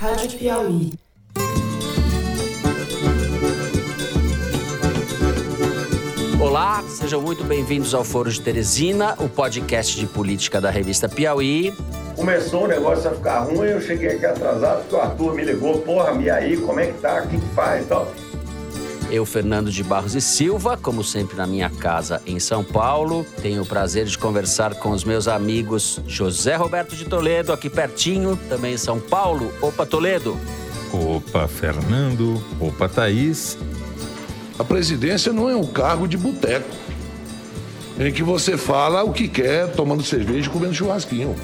Rádio Piauí. Olá, sejam muito bem-vindos ao Foro de Teresina, o podcast de política da revista Piauí. Começou o negócio a ficar ruim, eu cheguei aqui atrasado, porque o Arthur me ligou, porra, e aí, como é que tá, o que, que faz e tal. Eu, Fernando de Barros e Silva, como sempre na minha casa em São Paulo, tenho o prazer de conversar com os meus amigos José Roberto de Toledo, aqui pertinho, também em São Paulo. Opa, Toledo. Opa, Fernando. Opa, Thaís. A presidência não é um cargo de boteco, em que você fala o que quer, tomando cerveja e comendo churrasquinho.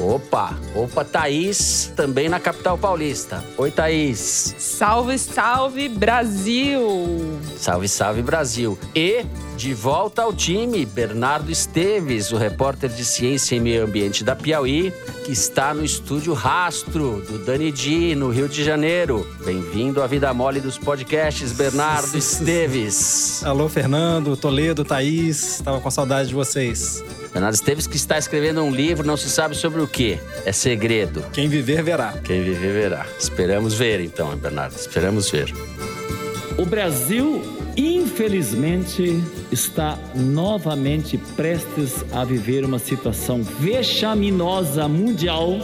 Opa, opa, Thaís, também na capital paulista. Oi, Thaís. Salve, salve, Brasil! Salve, salve, Brasil. E de volta ao time, Bernardo Esteves, o repórter de ciência e meio ambiente da Piauí, que está no estúdio Rastro, do Dani Di, no Rio de Janeiro. Bem-vindo à Vida Mole dos podcasts, Bernardo Esteves. Alô, Fernando, Toledo, Thaís. Estava com saudade de vocês. Bernardo Esteves que está escrevendo um livro, não se sabe sobre o que. É segredo. Quem viver, verá. Quem viver, verá. Esperamos ver, então, Bernardo. Esperamos ver. O Brasil, infelizmente, está novamente prestes a viver uma situação vexaminosa mundial.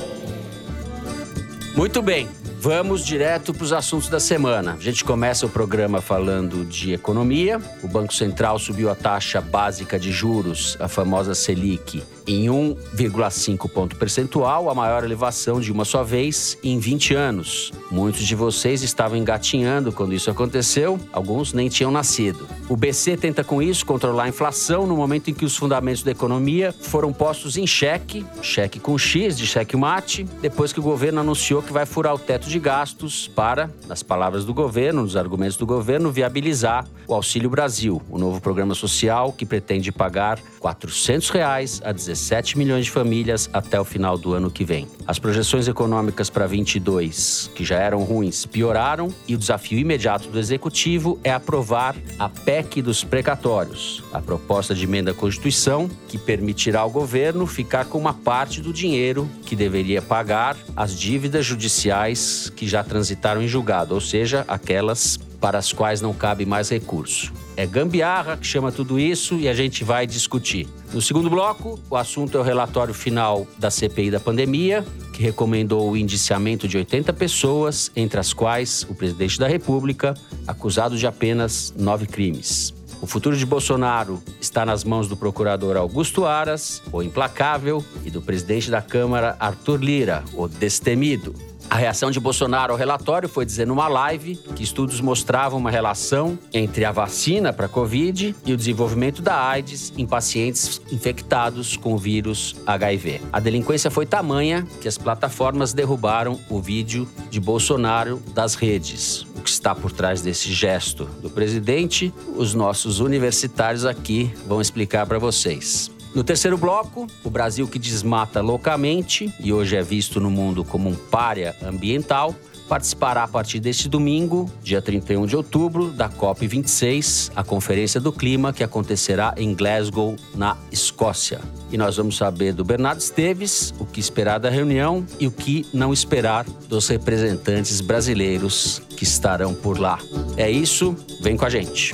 Muito bem. Vamos direto para os assuntos da semana. A gente começa o programa falando de economia. O Banco Central subiu a taxa básica de juros, a famosa Selic, em 1,5 ponto percentual, a maior elevação de uma só vez em 20 anos. Muitos de vocês estavam engatinhando quando isso aconteceu, alguns nem tinham nascido. O BC tenta com isso controlar a inflação no momento em que os fundamentos da economia foram postos em xeque, xeque com X de xeque mate, depois que o governo anunciou que vai furar o teto de gastos para, nas palavras do governo, nos argumentos do governo, viabilizar o Auxílio Brasil, o novo programa social que pretende pagar 400 reais a 17 milhões de famílias até o final do ano que vem. As projeções econômicas para 22, que já eram ruins, pioraram e o desafio imediato do executivo é aprovar a PEC dos precatórios, a proposta de emenda à Constituição que permitirá ao governo ficar com uma parte do dinheiro que deveria pagar as dívidas judiciais que já transitaram em julgado, ou seja, aquelas para as quais não cabe mais recurso. É gambiarra que chama tudo isso e a gente vai discutir. No segundo bloco, o assunto é o relatório final da CPI da pandemia, que recomendou o indiciamento de 80 pessoas, entre as quais o presidente da República, acusado de apenas nove crimes. O futuro de Bolsonaro está nas mãos do procurador Augusto Aras, o implacável, e do presidente da Câmara, Arthur Lira, o destemido. A reação de Bolsonaro ao relatório foi dizer numa live que estudos mostravam uma relação entre a vacina para a Covid e o desenvolvimento da AIDS em pacientes infectados com o vírus HIV. A delinquência foi tamanha que as plataformas derrubaram o vídeo de Bolsonaro das redes. O que está por trás desse gesto do presidente, os nossos universitários aqui vão explicar para vocês. No terceiro bloco, o Brasil que desmata loucamente e hoje é visto no mundo como um párea ambiental, participará a partir deste domingo, dia 31 de outubro, da COP26, a Conferência do Clima, que acontecerá em Glasgow, na Escócia. E nós vamos saber do Bernardo Esteves o que esperar da reunião e o que não esperar dos representantes brasileiros que estarão por lá. É isso, vem com a gente.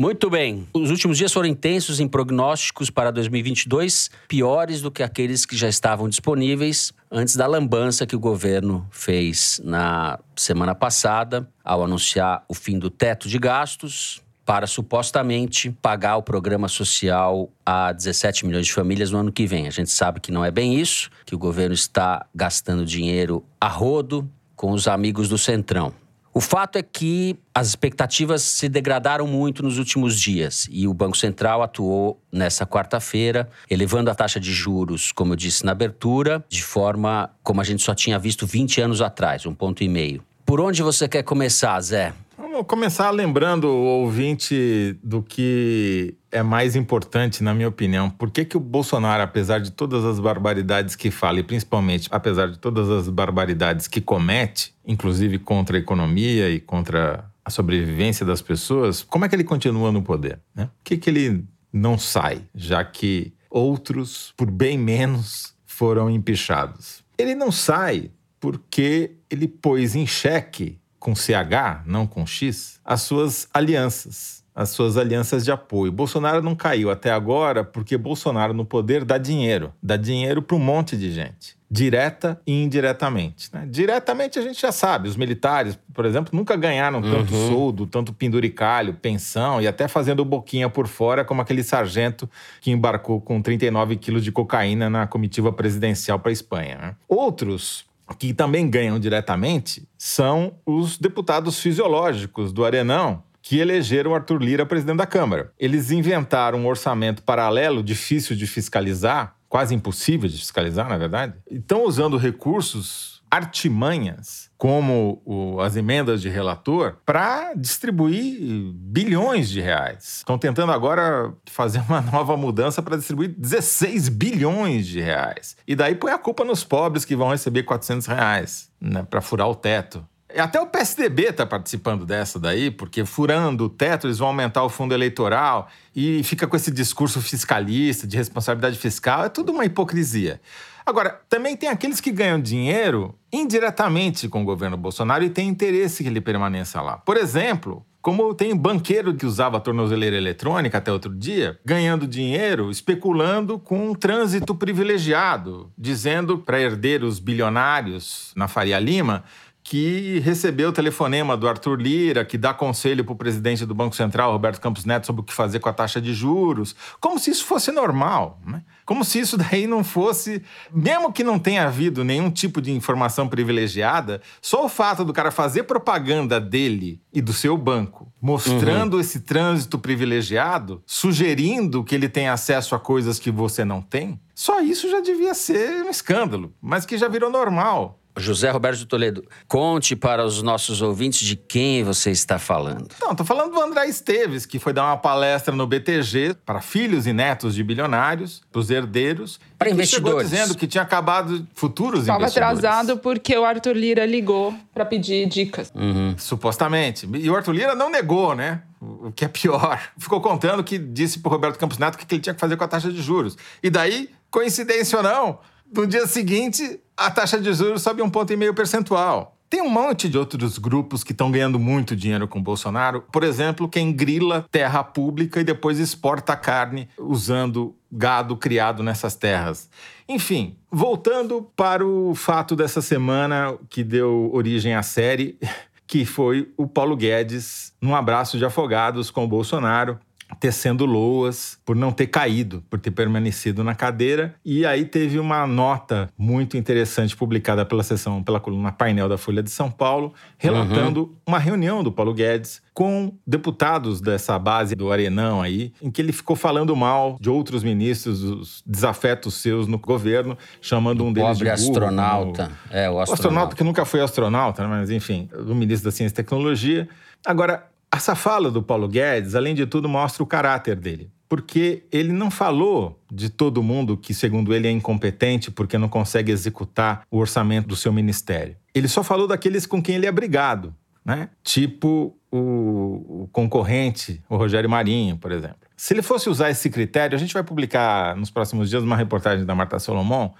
Muito bem. Os últimos dias foram intensos em prognósticos para 2022, piores do que aqueles que já estavam disponíveis antes da lambança que o governo fez na semana passada ao anunciar o fim do teto de gastos para supostamente pagar o programa social a 17 milhões de famílias no ano que vem. A gente sabe que não é bem isso, que o governo está gastando dinheiro a rodo com os amigos do Centrão. O fato é que as expectativas se degradaram muito nos últimos dias e o Banco Central atuou nessa quarta-feira, elevando a taxa de juros, como eu disse na abertura, de forma como a gente só tinha visto 20 anos atrás, um ponto e meio. Por onde você quer começar, Zé? Vamos começar lembrando o ouvinte do que é mais importante, na minha opinião. Por que, que o Bolsonaro, apesar de todas as barbaridades que fala, e principalmente apesar de todas as barbaridades que comete, inclusive contra a economia e contra a sobrevivência das pessoas, como é que ele continua no poder? Né? Por que, que ele não sai, já que outros, por bem menos, foram empichados? Ele não sai porque ele pôs em xeque, com CH, não com X, as suas alianças as suas alianças de apoio. Bolsonaro não caiu até agora porque Bolsonaro no poder dá dinheiro, dá dinheiro para um monte de gente, direta e indiretamente. Né? Diretamente a gente já sabe, os militares, por exemplo, nunca ganharam tanto uhum. soldo, tanto penduricalho, pensão e até fazendo boquinha por fora, como aquele sargento que embarcou com 39 quilos de cocaína na comitiva presidencial para a Espanha. Né? Outros que também ganham diretamente são os deputados fisiológicos do Arenão, que elegeram Arthur Lira presidente da Câmara. Eles inventaram um orçamento paralelo difícil de fiscalizar, quase impossível de fiscalizar, na verdade. Estão usando recursos, artimanhas, como o, as emendas de relator, para distribuir bilhões de reais. Estão tentando agora fazer uma nova mudança para distribuir 16 bilhões de reais. E daí põe a culpa nos pobres que vão receber 400 reais né, para furar o teto. Até o PSDB está participando dessa daí, porque furando o teto, eles vão aumentar o fundo eleitoral e fica com esse discurso fiscalista, de responsabilidade fiscal. É tudo uma hipocrisia. Agora, também tem aqueles que ganham dinheiro indiretamente com o governo Bolsonaro e têm interesse que ele permaneça lá. Por exemplo, como tem banqueiro que usava tornozeleira eletrônica até outro dia, ganhando dinheiro, especulando com um trânsito privilegiado, dizendo para herdeiros bilionários na Faria Lima que recebeu o telefonema do Arthur Lira, que dá conselho para o presidente do Banco Central, Roberto Campos Neto, sobre o que fazer com a taxa de juros, como se isso fosse normal, né? como se isso daí não fosse, mesmo que não tenha havido nenhum tipo de informação privilegiada, só o fato do cara fazer propaganda dele e do seu banco, mostrando uhum. esse trânsito privilegiado, sugerindo que ele tem acesso a coisas que você não tem, só isso já devia ser um escândalo, mas que já virou normal. José Roberto de Toledo, conte para os nossos ouvintes de quem você está falando. Não, estou falando do André Esteves, que foi dar uma palestra no BTG para filhos e netos de bilionários, para os herdeiros. Para investidores. dizendo que tinha acabado futuros Estava investidores. Estava atrasado porque o Arthur Lira ligou para pedir dicas. Uhum. Supostamente. E o Arthur Lira não negou, né? O que é pior. Ficou contando que disse para o Roberto Campos Neto o que ele tinha que fazer com a taxa de juros. E daí, coincidência ou não, no dia seguinte, a taxa de juros sobe um ponto e meio percentual. Tem um monte de outros grupos que estão ganhando muito dinheiro com o Bolsonaro. Por exemplo, quem grila terra pública e depois exporta carne usando gado criado nessas terras. Enfim, voltando para o fato dessa semana que deu origem à série, que foi o Paulo Guedes num abraço de afogados com o Bolsonaro tecendo loas por não ter caído, por ter permanecido na cadeira. E aí teve uma nota muito interessante publicada pela sessão, pela coluna painel da Folha de São Paulo, relatando uhum. uma reunião do Paulo Guedes com deputados dessa base do Arenão aí, em que ele ficou falando mal de outros ministros, os desafetos seus no governo, chamando um deles Pobre de burro, astronauta. Como... É, o astronauta. O astronauta que nunca foi astronauta, né? mas enfim, o ministro da Ciência e Tecnologia. Agora, essa fala do Paulo Guedes, além de tudo, mostra o caráter dele. Porque ele não falou de todo mundo que, segundo ele, é incompetente porque não consegue executar o orçamento do seu ministério. Ele só falou daqueles com quem ele é brigado, né? Tipo o, o concorrente, o Rogério Marinho, por exemplo. Se ele fosse usar esse critério, a gente vai publicar nos próximos dias uma reportagem da Marta Solomon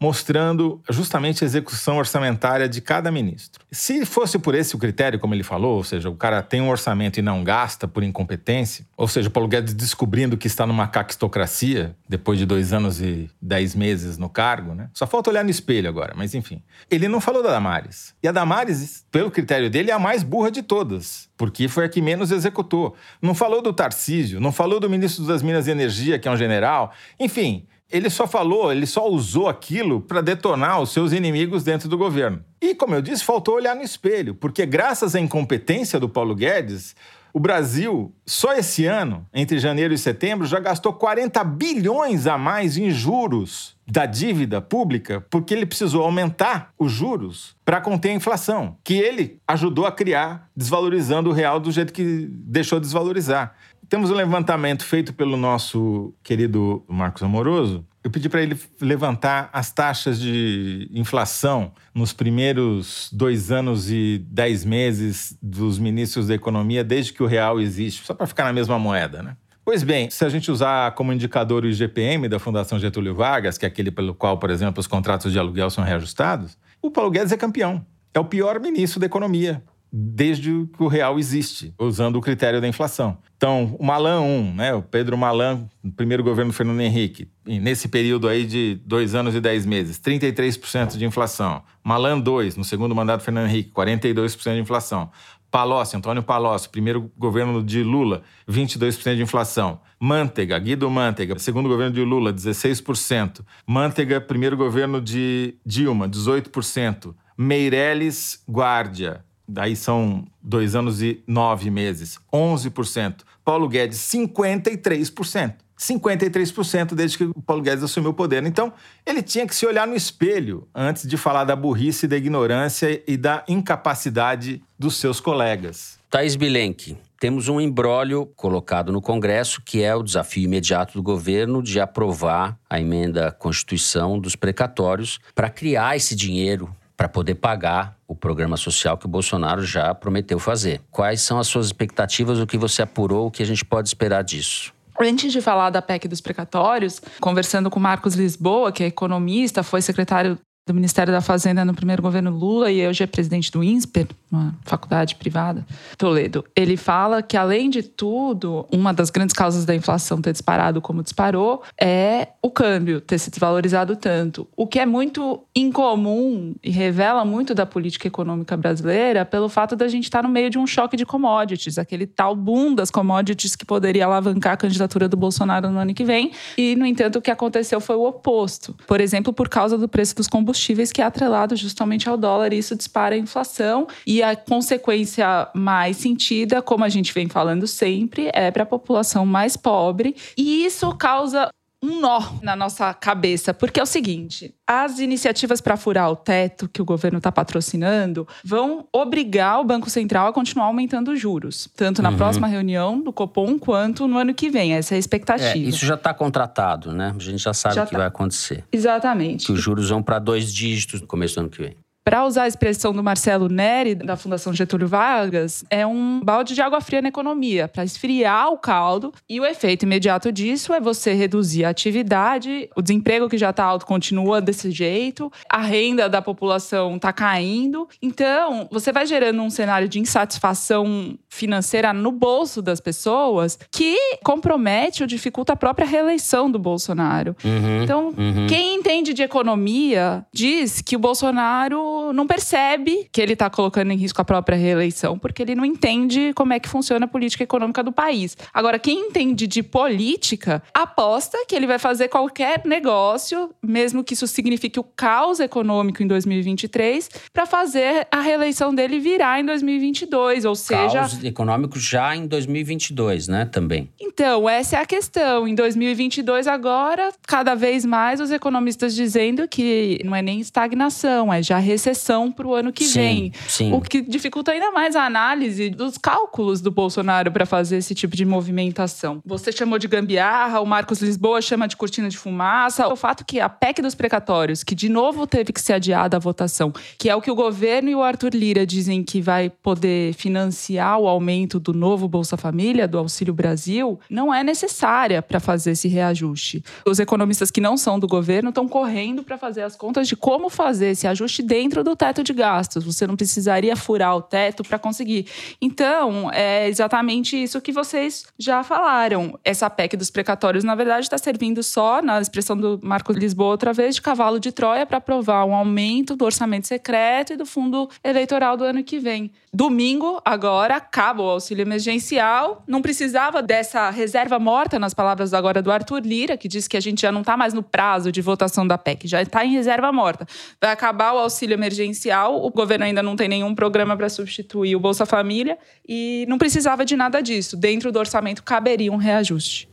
mostrando justamente a execução orçamentária de cada ministro. Se fosse por esse o critério, como ele falou, ou seja, o cara tem um orçamento e não gasta por incompetência, ou seja, Paulo Guedes descobrindo que está numa caquistocracia depois de dois anos e dez meses no cargo, né? Só falta olhar no espelho agora, mas enfim. Ele não falou da Damares. E a Damares, pelo critério dele, é a mais burra de todas, porque foi a que menos executou. Não falou do Tarcísio, não falou do ministro das Minas e Energia, que é um general. Enfim, ele só falou, ele só usou aquilo para detonar os seus inimigos dentro do governo. E, como eu disse, faltou olhar no espelho, porque graças à incompetência do Paulo Guedes, o Brasil, só esse ano, entre janeiro e setembro, já gastou 40 bilhões a mais em juros da dívida pública, porque ele precisou aumentar os juros para conter a inflação, que ele ajudou a criar, desvalorizando o real do jeito que deixou desvalorizar. Temos um levantamento feito pelo nosso querido Marcos Amoroso, Eu pedi para ele levantar as taxas de inflação nos primeiros dois anos e dez meses dos ministros da Economia desde que o real existe, só para ficar na mesma moeda, né? Pois bem, se a gente usar como indicador o IGPM da Fundação Getúlio Vargas, que é aquele pelo qual, por exemplo, os contratos de aluguel são reajustados, o Paulo Guedes é campeão. É o pior ministro da economia desde que o real existe, usando o critério da inflação. Então, o Malan 1, né, o Pedro Malan, primeiro governo do Fernando Henrique, nesse período aí de dois anos e dez meses, 33% de inflação. Malan 2, no segundo mandato do Fernando Henrique, 42% de inflação. Palocci, Antônio Palocci, primeiro governo de Lula, 22% de inflação. Manteiga, Guido Manteiga, segundo governo de Lula, 16%. Manteiga, primeiro governo de Dilma, 18%. Meirelles Guardia, daí são dois anos e nove meses, 11%. Paulo Guedes, 53%. 53% desde que o Paulo Guedes assumiu o poder. Então, ele tinha que se olhar no espelho antes de falar da burrice, da ignorância e da incapacidade dos seus colegas. Thais Bilenque, temos um embrólio colocado no Congresso, que é o desafio imediato do governo de aprovar a emenda à Constituição dos precatórios para criar esse dinheiro para poder pagar o programa social que o Bolsonaro já prometeu fazer. Quais são as suas expectativas, o que você apurou, o que a gente pode esperar disso? Antes de falar da PEC dos precatórios, conversando com Marcos Lisboa, que é economista, foi secretário do Ministério da Fazenda no primeiro governo Lula e hoje é presidente do INSPER, uma faculdade privada, Toledo. Ele fala que, além de tudo, uma das grandes causas da inflação ter disparado como disparou é o câmbio ter se desvalorizado tanto. O que é muito incomum e revela muito da política econômica brasileira pelo fato da gente estar no meio de um choque de commodities, aquele tal boom das commodities que poderia alavancar a candidatura do Bolsonaro no ano que vem. E, no entanto, o que aconteceu foi o oposto. Por exemplo, por causa do preço dos combustíveis combustíveis que é atrelado justamente ao dólar e isso dispara a inflação e a consequência mais sentida, como a gente vem falando sempre, é para a população mais pobre e isso causa um nó na nossa cabeça, porque é o seguinte: as iniciativas para furar o teto que o governo está patrocinando vão obrigar o Banco Central a continuar aumentando os juros, tanto na uhum. próxima reunião do Copom quanto no ano que vem. Essa é a expectativa. É, isso já está contratado, né? A gente já sabe o que tá. vai acontecer. Exatamente. Que os juros vão para dois dígitos no começo do ano que vem para usar a expressão do Marcelo Neri, da Fundação Getúlio Vargas, é um balde de água fria na economia, para esfriar o caldo. E o efeito imediato disso é você reduzir a atividade, o desemprego que já está alto continua desse jeito, a renda da população está caindo. Então, você vai gerando um cenário de insatisfação financeira no bolso das pessoas que compromete ou dificulta a própria reeleição do Bolsonaro. Uhum, então, uhum. quem entende de economia diz que o Bolsonaro não percebe que ele está colocando em risco a própria reeleição, porque ele não entende como é que funciona a política econômica do país. Agora, quem entende de política aposta que ele vai fazer qualquer negócio, mesmo que isso signifique o caos econômico em 2023, para fazer a reeleição dele virar em 2022, ou seja, caos econômico já em 2022, né, também. Então, essa é a questão. Em 2022 agora, cada vez mais os economistas dizendo que não é nem estagnação, é já recessão para o ano que sim, vem. Sim. O que dificulta ainda mais a análise dos cálculos do Bolsonaro para fazer esse tipo de movimentação. Você chamou de gambiarra, o Marcos Lisboa chama de cortina de fumaça. O fato que a PEC dos precatórios, que de novo teve que ser adiada a votação, que é o que o governo e o Arthur Lira dizem que vai poder financiar o aumento do novo Bolsa Família, do Auxílio Brasil, não é necessária para fazer esse reajuste. Os economistas que não são do governo estão correndo para fazer as contas de como fazer esse ajuste dentro dentro do teto de gastos. Você não precisaria furar o teto para conseguir. Então, é exatamente isso que vocês já falaram. Essa PEC dos precatórios, na verdade, está servindo só, na expressão do Marco Lisboa outra vez, de cavalo de Troia para aprovar um aumento do orçamento secreto e do fundo eleitoral do ano que vem. Domingo, agora, acaba o auxílio emergencial. Não precisava dessa reserva morta, nas palavras agora do Arthur Lira, que diz que a gente já não está mais no prazo de votação da PEC, já está em reserva morta. Vai acabar o auxílio emergencial, o governo ainda não tem nenhum programa para substituir o Bolsa Família e não precisava de nada disso. Dentro do orçamento caberia um reajuste.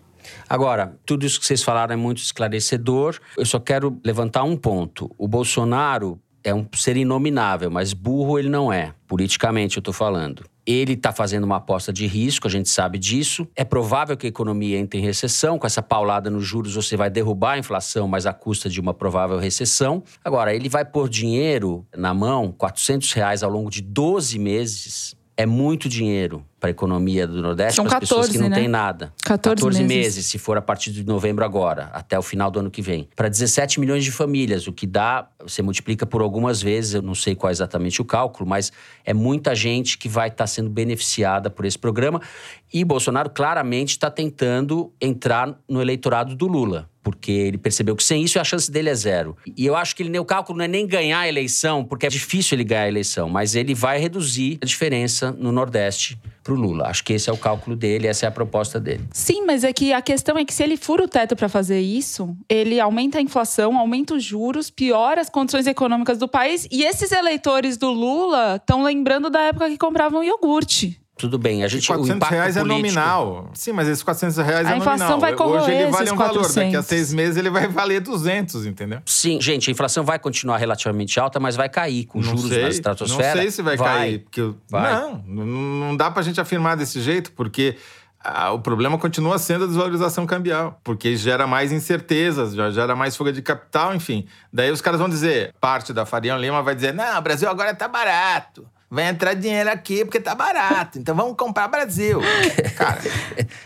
Agora, tudo isso que vocês falaram é muito esclarecedor. Eu só quero levantar um ponto. O Bolsonaro é um ser inominável, mas burro ele não é, politicamente eu estou falando. Ele está fazendo uma aposta de risco, a gente sabe disso. É provável que a economia entre em recessão. Com essa paulada nos juros, você vai derrubar a inflação, mas à custa de uma provável recessão. Agora, ele vai pôr dinheiro na mão, 400 reais ao longo de 12 meses. É muito dinheiro para a economia do Nordeste, São para as pessoas que não né? têm nada. 14, 14 meses. meses, se for a partir de novembro agora, até o final do ano que vem. Para 17 milhões de famílias, o que dá, você multiplica por algumas vezes, eu não sei qual é exatamente o cálculo, mas é muita gente que vai estar sendo beneficiada por esse programa. E Bolsonaro claramente está tentando entrar no eleitorado do Lula porque ele percebeu que sem isso a chance dele é zero. E eu acho que ele, o cálculo não é nem ganhar a eleição, porque é difícil ele ganhar a eleição, mas ele vai reduzir a diferença no Nordeste para o Lula. Acho que esse é o cálculo dele, essa é a proposta dele. Sim, mas é que a questão é que se ele fura o teto para fazer isso, ele aumenta a inflação, aumenta os juros, piora as condições econômicas do país. E esses eleitores do Lula estão lembrando da época que compravam iogurte. Tudo bem, a gente. E 400 reais político... é nominal. Sim, mas esses 400 reais a é inflação nominal. vai corroer Hoje ele vale um 400. valor, daqui a seis meses ele vai valer 200, entendeu? Sim, gente, a inflação vai continuar relativamente alta, mas vai cair com não juros sei, na estratosfera. Não sei se vai, vai cair. Porque, vai. Não, não dá pra gente afirmar desse jeito, porque ah, o problema continua sendo a desvalorização cambial, porque gera mais incertezas, já gera mais fuga de capital, enfim. Daí os caras vão dizer, parte da Faria Lima vai dizer, não, o Brasil agora tá barato. Vai entrar dinheiro aqui porque tá barato. Então vamos comprar Brasil. Cara.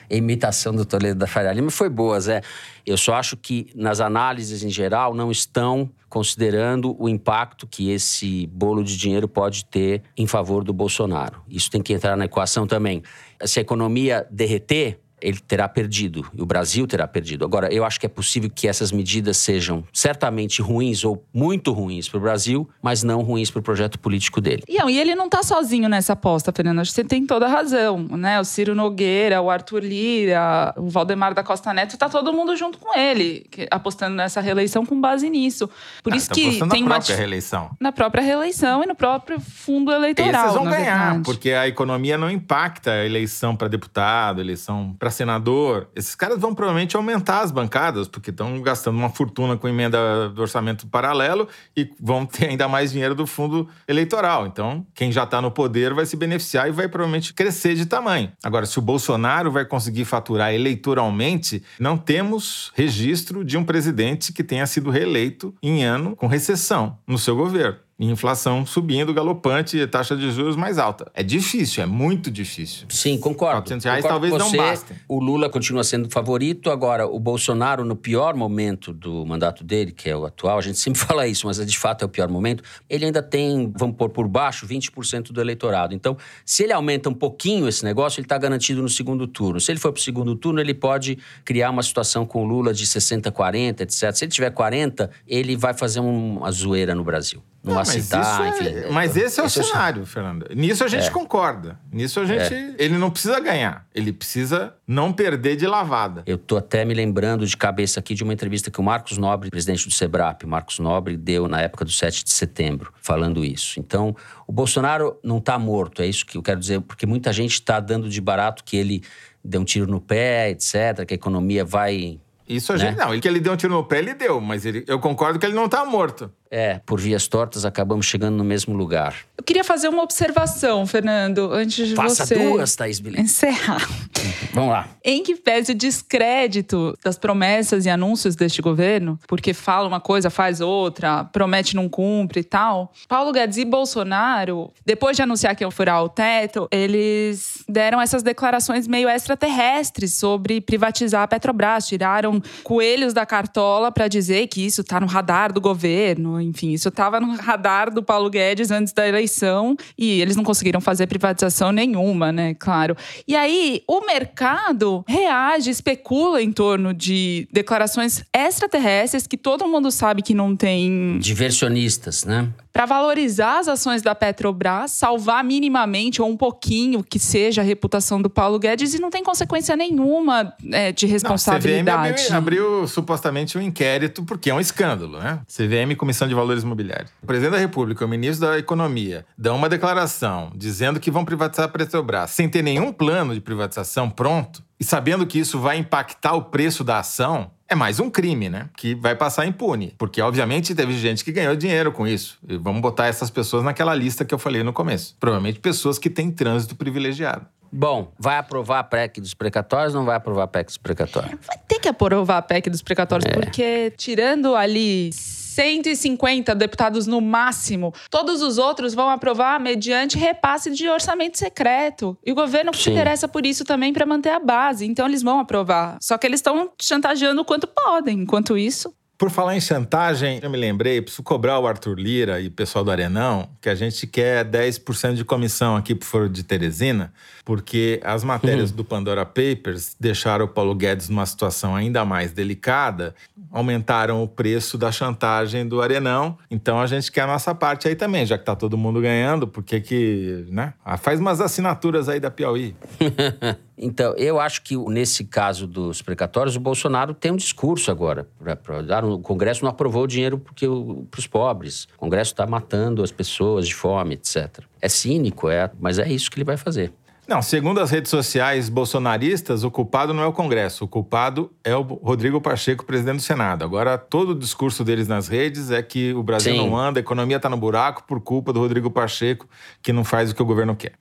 imitação do Toledo da Faria Lima foi boa, Zé. Eu só acho que nas análises em geral não estão considerando o impacto que esse bolo de dinheiro pode ter em favor do Bolsonaro. Isso tem que entrar na equação também. Se a economia derreter, ele terá perdido e o Brasil terá perdido. Agora, eu acho que é possível que essas medidas sejam certamente ruins ou muito ruins para o Brasil, mas não ruins para o projeto político dele. E, e ele não está sozinho nessa aposta, Fernando. Acho que você tem toda a razão, né? O Ciro Nogueira, o Arthur Lira, o Valdemar da Costa Neto, está todo mundo junto com ele, apostando nessa reeleição com base nisso. Por ah, isso que tem na uma própria reeleição. Na própria reeleição e no próprio fundo eleitoral. Esses vão ganhar, verdade. porque a economia não impacta a eleição para deputado, eleição para senador. Esses caras vão provavelmente aumentar as bancadas, porque estão gastando uma fortuna com emenda do orçamento paralelo e vão ter ainda mais dinheiro do fundo eleitoral. Então, quem já está no poder vai se beneficiar e vai provavelmente crescer de tamanho. Agora, se o Bolsonaro vai conseguir faturar eleitoralmente, não temos registro de um presidente que tenha sido reeleito em ano com recessão no seu governo inflação subindo, galopante e taxa de juros mais alta. É difícil, é muito difícil. Sim, concordo. 400 reais concordo talvez você. não bastem. O Lula continua sendo favorito. Agora, o Bolsonaro, no pior momento do mandato dele, que é o atual, a gente sempre fala isso, mas de fato é o pior momento, ele ainda tem, vamos pôr por baixo, 20% do eleitorado. Então, se ele aumenta um pouquinho esse negócio, ele está garantido no segundo turno. Se ele for para o segundo turno, ele pode criar uma situação com o Lula de 60, 40, etc. Se ele tiver 40, ele vai fazer uma zoeira no Brasil. Não, mas, citar, é, enfim. mas esse é esse o cenário, Fernando. Nisso a gente É. concorda. Nisso a gente. Ele não precisa ganhar. Ele precisa não perder de lavada. Eu tô até me lembrando de cabeça aqui de uma entrevista que o Marcos Nobre, presidente do SEBRAP, Marcos Nobre, deu na época do 7 de setembro, falando isso. Então, o Bolsonaro não tá morto, é isso que eu quero dizer, porque muita gente está dando de barato que ele deu um tiro no pé, etc., que a economia vai. Isso a Né? gente. Não, ele que ele deu um tiro no pé, ele deu, mas ele, eu concordo que ele não tá morto. É, por vias tortas, acabamos chegando no mesmo lugar. Eu queria fazer uma observação, Fernando, antes de Faça você duas, Thaís Billy. encerrar. Vamos lá. Em que pese o descrédito das promessas e anúncios deste governo, porque fala uma coisa, faz outra, promete não cumpre e tal. Paulo Guedes e Bolsonaro, depois de anunciar que iam furar o teto, eles deram essas declarações meio extraterrestres sobre privatizar a Petrobras, tiraram coelhos da cartola para dizer que isso está no radar do governo, enfim, isso estava no radar do Paulo Guedes antes da eleição e eles não conseguiram fazer privatização nenhuma, né? Claro. E aí o mercado reage, especula em torno de declarações extraterrestres que todo mundo sabe que não tem Diversionistas, né? Para valorizar as ações da Petrobras, salvar minimamente ou um pouquinho que seja a reputação do Paulo Guedes e não tem consequência nenhuma é, de Não, a CVM responsabilidade. abriu, abriu supostamente um inquérito, porque é um escândalo, né? CVM, Comissão de Valores Imobiliários. O presidente da República, o ministro da Economia, dão uma declaração dizendo que vão privatizar a Petrobras sem ter nenhum plano de privatização pronto e sabendo que isso vai impactar o preço da ação. É mais um crime, né? Que vai passar impune. Porque, obviamente, teve gente que ganhou dinheiro com isso. E vamos botar essas pessoas naquela lista que eu falei no começo. Provavelmente pessoas que têm trânsito privilegiado. Bom, vai aprovar a PEC dos precatórios ou não vai aprovar a PEC dos precatórios? Vai ter que aprovar a PEC dos precatórios, é. porque tirando ali 150 deputados no máximo. Todos os outros vão aprovar mediante repasse de orçamento secreto. E o governo Sim. se interessa por isso também para manter a base. Então eles vão aprovar. Só que eles estão chantageando o quanto podem. Enquanto isso, por falar em chantagem, eu me lembrei, preciso cobrar o Arthur Lira e o pessoal do Arenão, que a gente quer 10% de comissão aqui pro Foro de Teresina, porque as matérias uhum. do Pandora Papers deixaram o Paulo Guedes numa situação ainda mais delicada, aumentaram o preço da chantagem do Arenão. Então a gente quer a nossa parte aí também, já que tá todo mundo ganhando, porque que, né? Ah, faz umas assinaturas aí da Piauí. Então, eu acho que nesse caso dos precatórios, o Bolsonaro tem um discurso agora para dar. O Congresso não aprovou o dinheiro para os pobres. O Congresso está matando as pessoas de fome, etc. É cínico, é, mas é isso que ele vai fazer. Não, segundo as redes sociais bolsonaristas, o culpado não é o Congresso, o culpado é o Rodrigo Pacheco, presidente do Senado. Agora, todo o discurso deles nas redes é que o Brasil Sim. não anda, a economia está no buraco por culpa do Rodrigo Pacheco, que não faz o que o governo quer.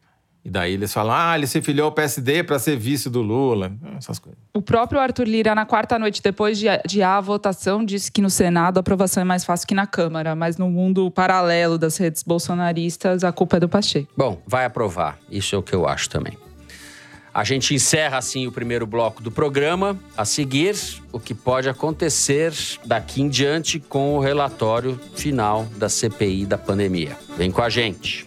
E daí eles falam, ah, ele se filiou ao PSD para ser vice do Lula, essas coisas. O próprio Arthur Lira, na quarta noite, depois de adiar a votação, disse que no Senado a aprovação é mais fácil que na Câmara, mas no mundo paralelo das redes bolsonaristas, a culpa é do Pacheco. Bom, vai aprovar. Isso é o que eu acho também. A gente encerra assim o primeiro bloco do programa. A seguir, o que pode acontecer daqui em diante com o relatório final da CPI da pandemia. Vem com a gente.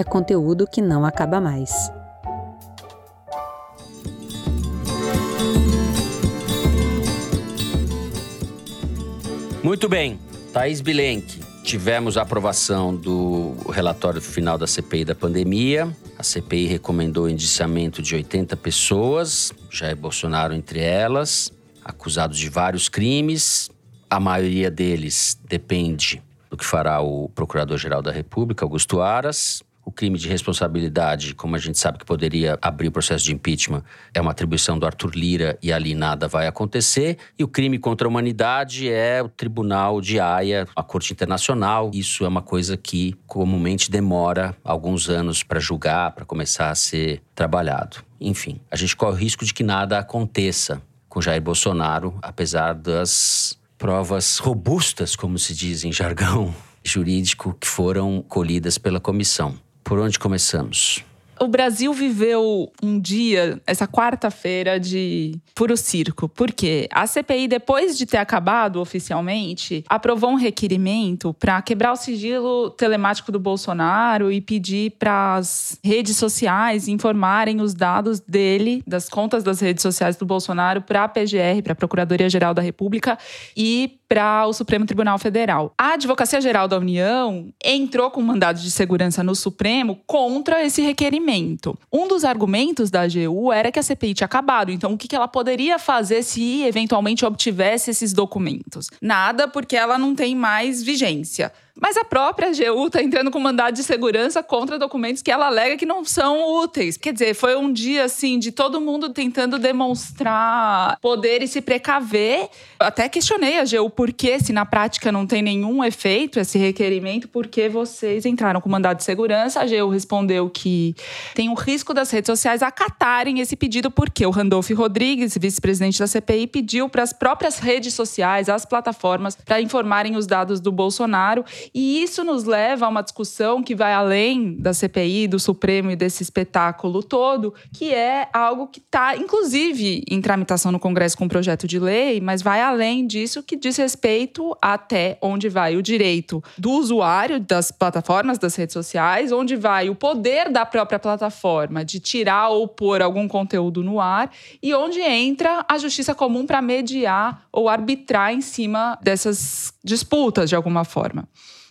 é conteúdo que não acaba mais. Muito bem, Thaís Bilenque. Tivemos a aprovação do relatório final da CPI da pandemia. A CPI recomendou o indiciamento de 80 pessoas, Jair Bolsonaro entre elas, acusados de vários crimes. A maioria deles depende do que fará o Procurador-Geral da República, Augusto Aras. O crime de responsabilidade, como a gente sabe que poderia abrir o processo de impeachment, é uma atribuição do Arthur Lira e ali nada vai acontecer. E o crime contra a humanidade é o Tribunal de Haia, a Corte Internacional. Isso é uma coisa que comumente demora alguns anos para julgar, para começar a ser trabalhado. Enfim, a gente corre o risco de que nada aconteça com Jair Bolsonaro, apesar das provas robustas, como se diz em jargão jurídico, que foram colhidas pela comissão. Por onde começamos? O Brasil viveu um dia, essa quarta-feira, de puro circo. Por quê? A CPI, depois de ter acabado oficialmente, aprovou um requerimento para quebrar o sigilo telemático do Bolsonaro e pedir para as redes sociais informarem os dados dele, das contas das redes sociais do Bolsonaro, para a PGR, para a Procuradoria-Geral da República e para o Supremo Tribunal Federal. A Advocacia Geral da União entrou com um mandado de segurança no Supremo contra esse requerimento. Um dos argumentos da AGU era que a CPI tinha acabado, então o que ela poderia fazer se eventualmente obtivesse esses documentos? Nada, porque ela não tem mais vigência. Mas a própria AGU está entrando com mandado de segurança contra documentos que ela alega que não são úteis. Quer dizer, foi um dia assim de todo mundo tentando demonstrar poder e se precaver. Até questionei a AGU por que, se na prática não tem nenhum efeito esse requerimento, por que vocês entraram com mandado de segurança? A AGU respondeu que tem o risco das redes sociais acatarem esse pedido, porque o Randolph Rodrigues, vice-presidente da CPI, pediu para as próprias redes sociais, as plataformas, para informarem os dados do Bolsonaro E isso nos leva a uma discussão que vai além da CPI, do Supremo e desse espetáculo todo, que é algo que está, inclusive, em tramitação no Congresso com um projeto de lei, mas vai além disso, que diz respeito até onde vai o direito do usuário das plataformas, das redes sociais, onde vai o poder da própria plataforma de tirar ou pôr algum conteúdo no ar e onde entra a justiça comum para mediar ou arbitrar em cima dessas disputas de alguma forma.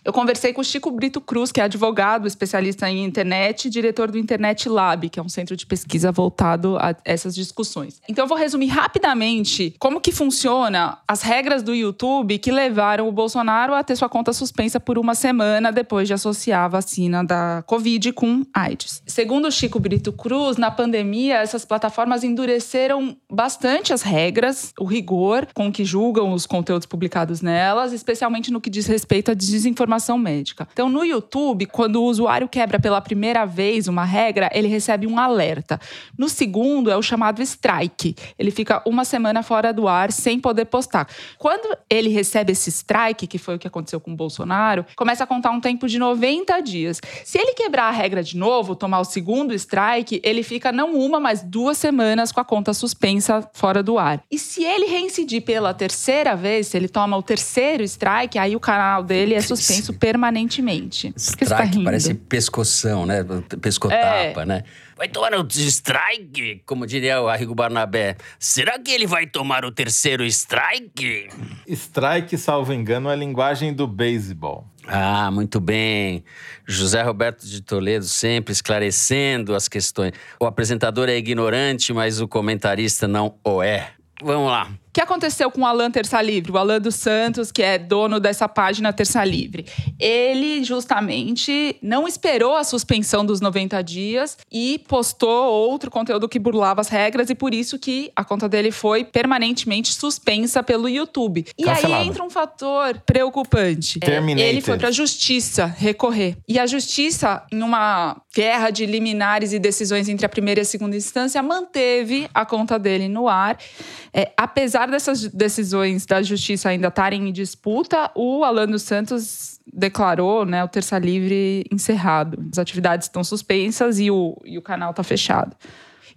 Eu conversei com o Chico Brito Cruz, que é advogado, especialista em internet e diretor do Internet Lab, que é um centro de pesquisa voltado a essas discussões. Então eu vou resumir rapidamente como que funciona as regras do YouTube que levaram o Bolsonaro a ter sua conta suspensa por uma semana depois de associar a vacina da Covid com AIDS. Segundo o Chico Brito Cruz, na pandemia essas plataformas endureceram bastante as regras, o rigor com que julgam os conteúdos publicados nelas, especialmente no que diz respeito à desinformação informação médica. Então, no YouTube, quando o usuário quebra pela primeira vez uma regra, ele recebe um alerta. No segundo, é o chamado strike. Ele fica uma semana fora do ar sem poder postar. Quando ele recebe esse strike, que foi o que aconteceu com o Bolsonaro, começa a contar um tempo de 90 dias. Se ele quebrar a regra de novo, tomar o segundo strike, ele fica não uma, mas duas semanas com a conta suspensa fora do ar. E se ele reincidir pela terceira vez, se ele toma o terceiro strike, aí o canal dele é suspenso isso permanentemente. Strike, tá parece pescoção, né? Pescotapa, é. né? Vai tomar o strike, como diria o Arrigo Barnabé. Será que ele vai tomar o terceiro strike? Strike, salvo engano, é a linguagem do beisebol. Ah, muito bem. José Roberto de Toledo sempre esclarecendo as questões. O apresentador é ignorante, mas o comentarista não o é. Vamos lá que aconteceu com o Alan Terça Livre, o Alan dos Santos, que é dono dessa página Terça Livre? Ele justamente não esperou a suspensão dos 90 dias e postou outro conteúdo que burlava as regras e por isso que a conta dele foi permanentemente suspensa pelo YouTube. E Cancelado. aí entra um fator preocupante. Terminated. Ele foi para a justiça recorrer. E a justiça, em uma guerra de liminares e decisões entre a primeira e a segunda instância, manteve a conta dele no ar. É, apesar dessas decisões da justiça ainda estarem em disputa, o Alan dos Santos declarou né, o Terça Livre encerrado. As atividades estão suspensas e o, e o canal está fechado.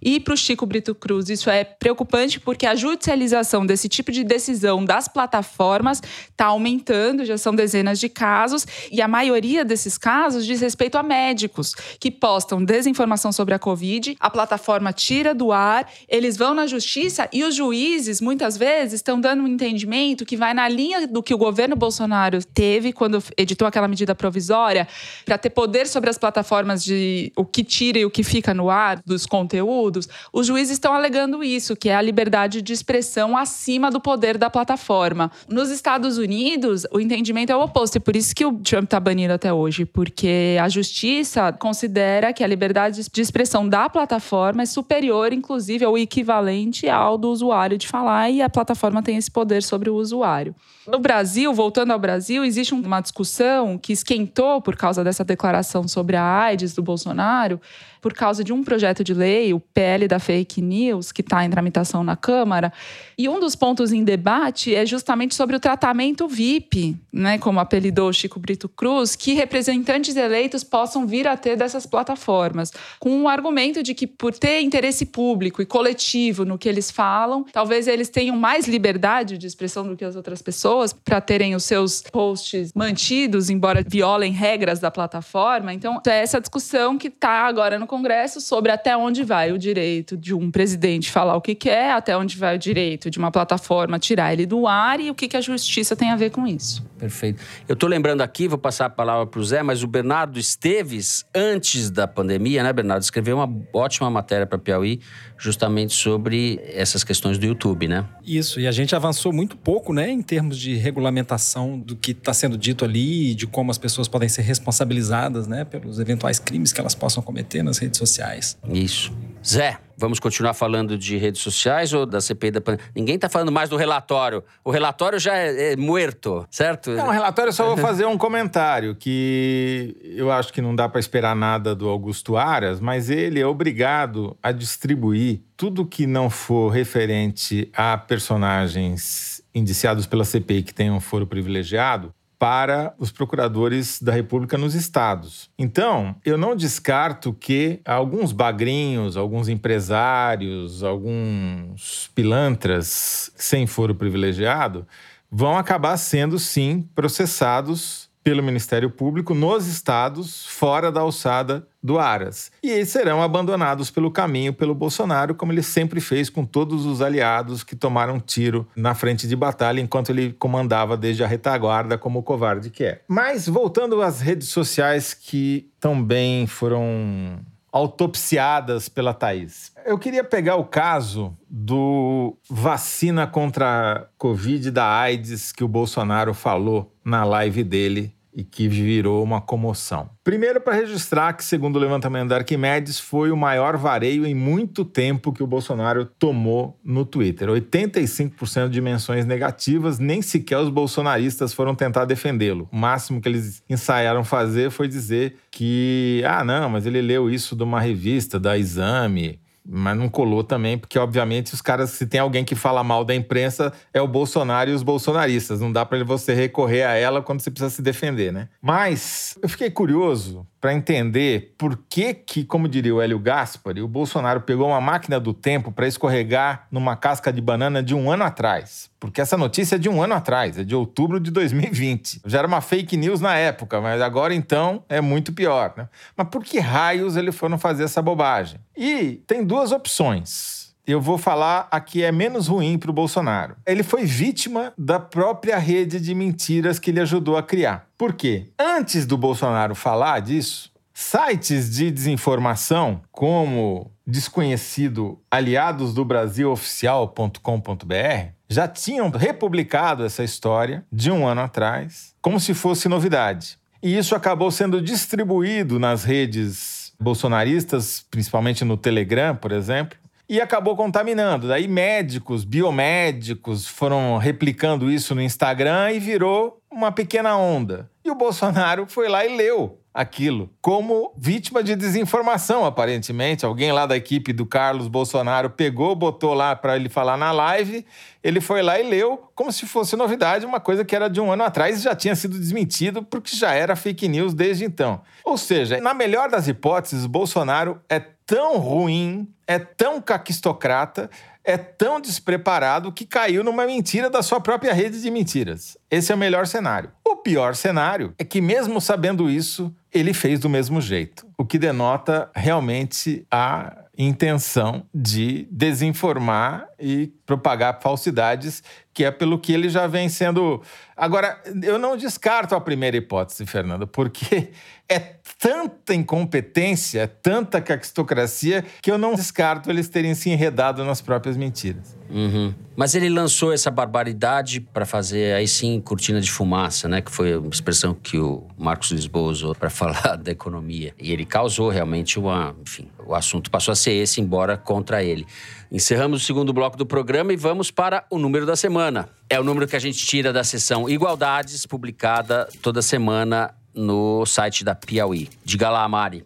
E para o Chico Brito Cruz, isso é preocupante porque a judicialização desse tipo de decisão das plataformas está aumentando, já são dezenas de casos, e a maioria desses casos diz respeito a médicos que postam desinformação sobre a Covid, a plataforma tira do ar, eles vão na justiça e os juízes, muitas vezes, estão dando um entendimento que vai na linha do que o governo Bolsonaro teve quando editou aquela medida provisória para ter poder sobre as plataformas de o que tira e o que fica no ar dos conteúdos conteúdos. Os juízes estão alegando isso, que é a liberdade de expressão acima do poder da plataforma. Nos Estados Unidos, o entendimento é o oposto, e por isso que o Trump está banido até hoje, porque a justiça considera que a liberdade de expressão da plataforma é superior, inclusive, ou equivalente ao do usuário de falar, e a plataforma tem esse poder sobre o usuário. No Brasil, voltando ao Brasil, existe uma discussão que esquentou por causa dessa declaração sobre a AIDS do Bolsonaro, por causa de um projeto de lei, o PL da Fake News, que está em tramitação na Câmara. E um dos pontos em debate é justamente sobre o tratamento VIP, né, como apelidou Chico Brito Cruz, que representantes eleitos possam vir a ter dessas plataformas, com o argumento de que, por ter interesse público e coletivo no que eles falam, talvez eles tenham mais liberdade de expressão do que as outras pessoas para terem os seus posts mantidos, embora violem regras da plataforma. Então, é essa discussão que está agora no Congresso sobre até onde vai o direito de um presidente falar o que quer, até onde vai o direito de uma plataforma tirar ele do ar e o que, que a justiça tem a ver com isso. Perfeito. Eu estou lembrando aqui, vou passar a palavra para o Zé, mas o Bernardo Esteves, antes da pandemia, né, Bernardo, escreveu uma ótima matéria para Piauí justamente sobre essas questões do YouTube, né? Isso, e a gente avançou muito pouco, né, em termos de regulamentação do que está sendo dito ali, de como as pessoas podem ser responsabilizadas, né, pelos eventuais crimes que elas possam cometer nas redes sociais. Isso. Zé, vamos continuar falando de redes sociais ou da CPI da pandemia? Ninguém está falando mais do relatório. O relatório já é, é muerto, certo? Não, o relatório eu só vou fazer um comentário que eu acho que não dá para esperar nada do Augusto Aras, mas ele é obrigado a distribuir tudo que não for referente a personagens indiciados pela CPI que tenham foro privilegiado para os procuradores da República nos estados. Então, eu não descarto que alguns bagrinhos, alguns empresários, alguns pilantras sem foro privilegiado vão acabar sendo sim processados pelo Ministério Público nos estados fora da alçada do Aras. E eles serão abandonados pelo caminho pelo Bolsonaro, como ele sempre fez com todos os aliados que tomaram tiro na frente de batalha enquanto ele comandava desde a retaguarda como o covarde que é. Mas voltando às redes sociais que também foram autopsiadas pela Thaís. Eu queria pegar o caso do vacina contra a Covid da AIDS que o Bolsonaro falou na live dele e que virou uma comoção. Primeiro, para registrar que, segundo o levantamento da Arquimedes, foi o maior vareio em muito tempo que o Bolsonaro tomou no Twitter. 85% de menções negativas, nem sequer os bolsonaristas foram tentar defendê-lo. O máximo que eles ensaiaram fazer foi dizer que, ah, não, mas ele leu isso de uma revista da Exame, mas não colou também, porque obviamente os caras, se tem alguém que fala mal da imprensa, é o Bolsonaro e os bolsonaristas. Não dá para você recorrer a ela quando você precisa se defender, né? Mas eu fiquei curioso para entender por que que, como diria o Hélio Gaspari, o Bolsonaro pegou uma máquina do tempo para escorregar numa casca de banana de um ano atrás. Porque essa notícia é de um ano atrás, é de outubro de 2020. Já era uma fake news na época, mas agora então é muito pior. Né? Mas por que raios eles foram fazer essa bobagem? E tem duas opções eu vou falar a que é menos ruim para o Bolsonaro. Ele foi vítima da própria rede de mentiras que ele ajudou a criar. Por quê? Antes do Bolsonaro falar disso, sites de desinformação como desconhecido aliados do Brasil oficial.com.br já tinham republicado essa história de um ano atrás, como se fosse novidade. E isso acabou sendo distribuído nas redes bolsonaristas, principalmente no Telegram, por exemplo, e acabou contaminando. Daí médicos, biomédicos foram replicando isso no Instagram e virou uma pequena onda. E o Bolsonaro foi lá e leu aquilo como vítima de desinformação, aparentemente. Alguém lá da equipe do Carlos Bolsonaro pegou, botou lá para ele falar na live, ele foi lá e leu como se fosse novidade, uma coisa que era de um ano atrás e já tinha sido desmentido porque já era fake news desde então. Ou seja, na melhor das hipóteses, Bolsonaro é tão ruim, é tão caquistocrata, é tão despreparado que caiu numa mentira da sua própria rede de mentiras. Esse é o melhor cenário. O pior cenário é que, mesmo sabendo isso, ele fez do mesmo jeito, o que denota realmente a intenção de desinformar e propagar falsidades, que é pelo que ele já vem sendo. Agora, eu não descarto a primeira hipótese, Fernando, porque é tanta incompetência, tanta caquistocracia, que eu não descarto eles terem se enredado nas próprias mentiras. Uhum. Mas ele lançou essa barbaridade para fazer aí sim cortina de fumaça, né? Que foi a expressão que o Marcos Lisboa usou para falar da economia. E ele causou realmente uma. Enfim, o assunto passou a ser esse, embora contra ele. Encerramos o segundo bloco do programa e vamos para o número da semana. É o número que a gente tira da sessão Igualdades, publicada toda semana no site da Piauí. Diga lá, Mari.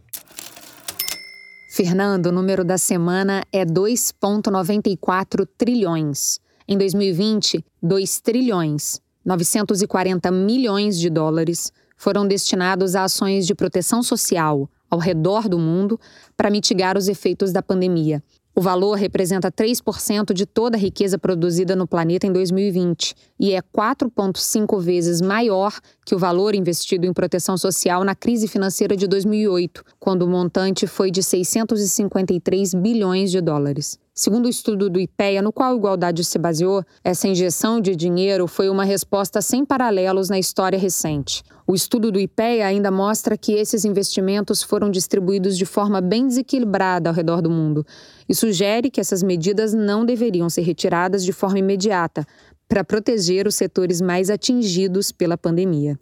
Fernando, o número da semana é 2,94 trilhões. Em 2020, 2 trilhões, 940 milhões de dólares foram destinados a ações de proteção social ao redor do mundo para mitigar os efeitos da pandemia. O valor representa 3% de toda a riqueza produzida no planeta em 2020 e é 4,5 vezes maior que o valor investido em proteção social na crise financeira de 2008, quando o montante foi de 653 bilhões de dólares. Segundo o estudo do IPEA, no qual a igualdade se baseou, essa injeção de dinheiro foi uma resposta sem paralelos na história recente. O estudo do IPEA ainda mostra que esses investimentos foram distribuídos de forma bem desequilibrada ao redor do mundo. E sugere que essas medidas não deveriam ser retiradas de forma imediata para proteger os setores mais atingidos pela pandemia.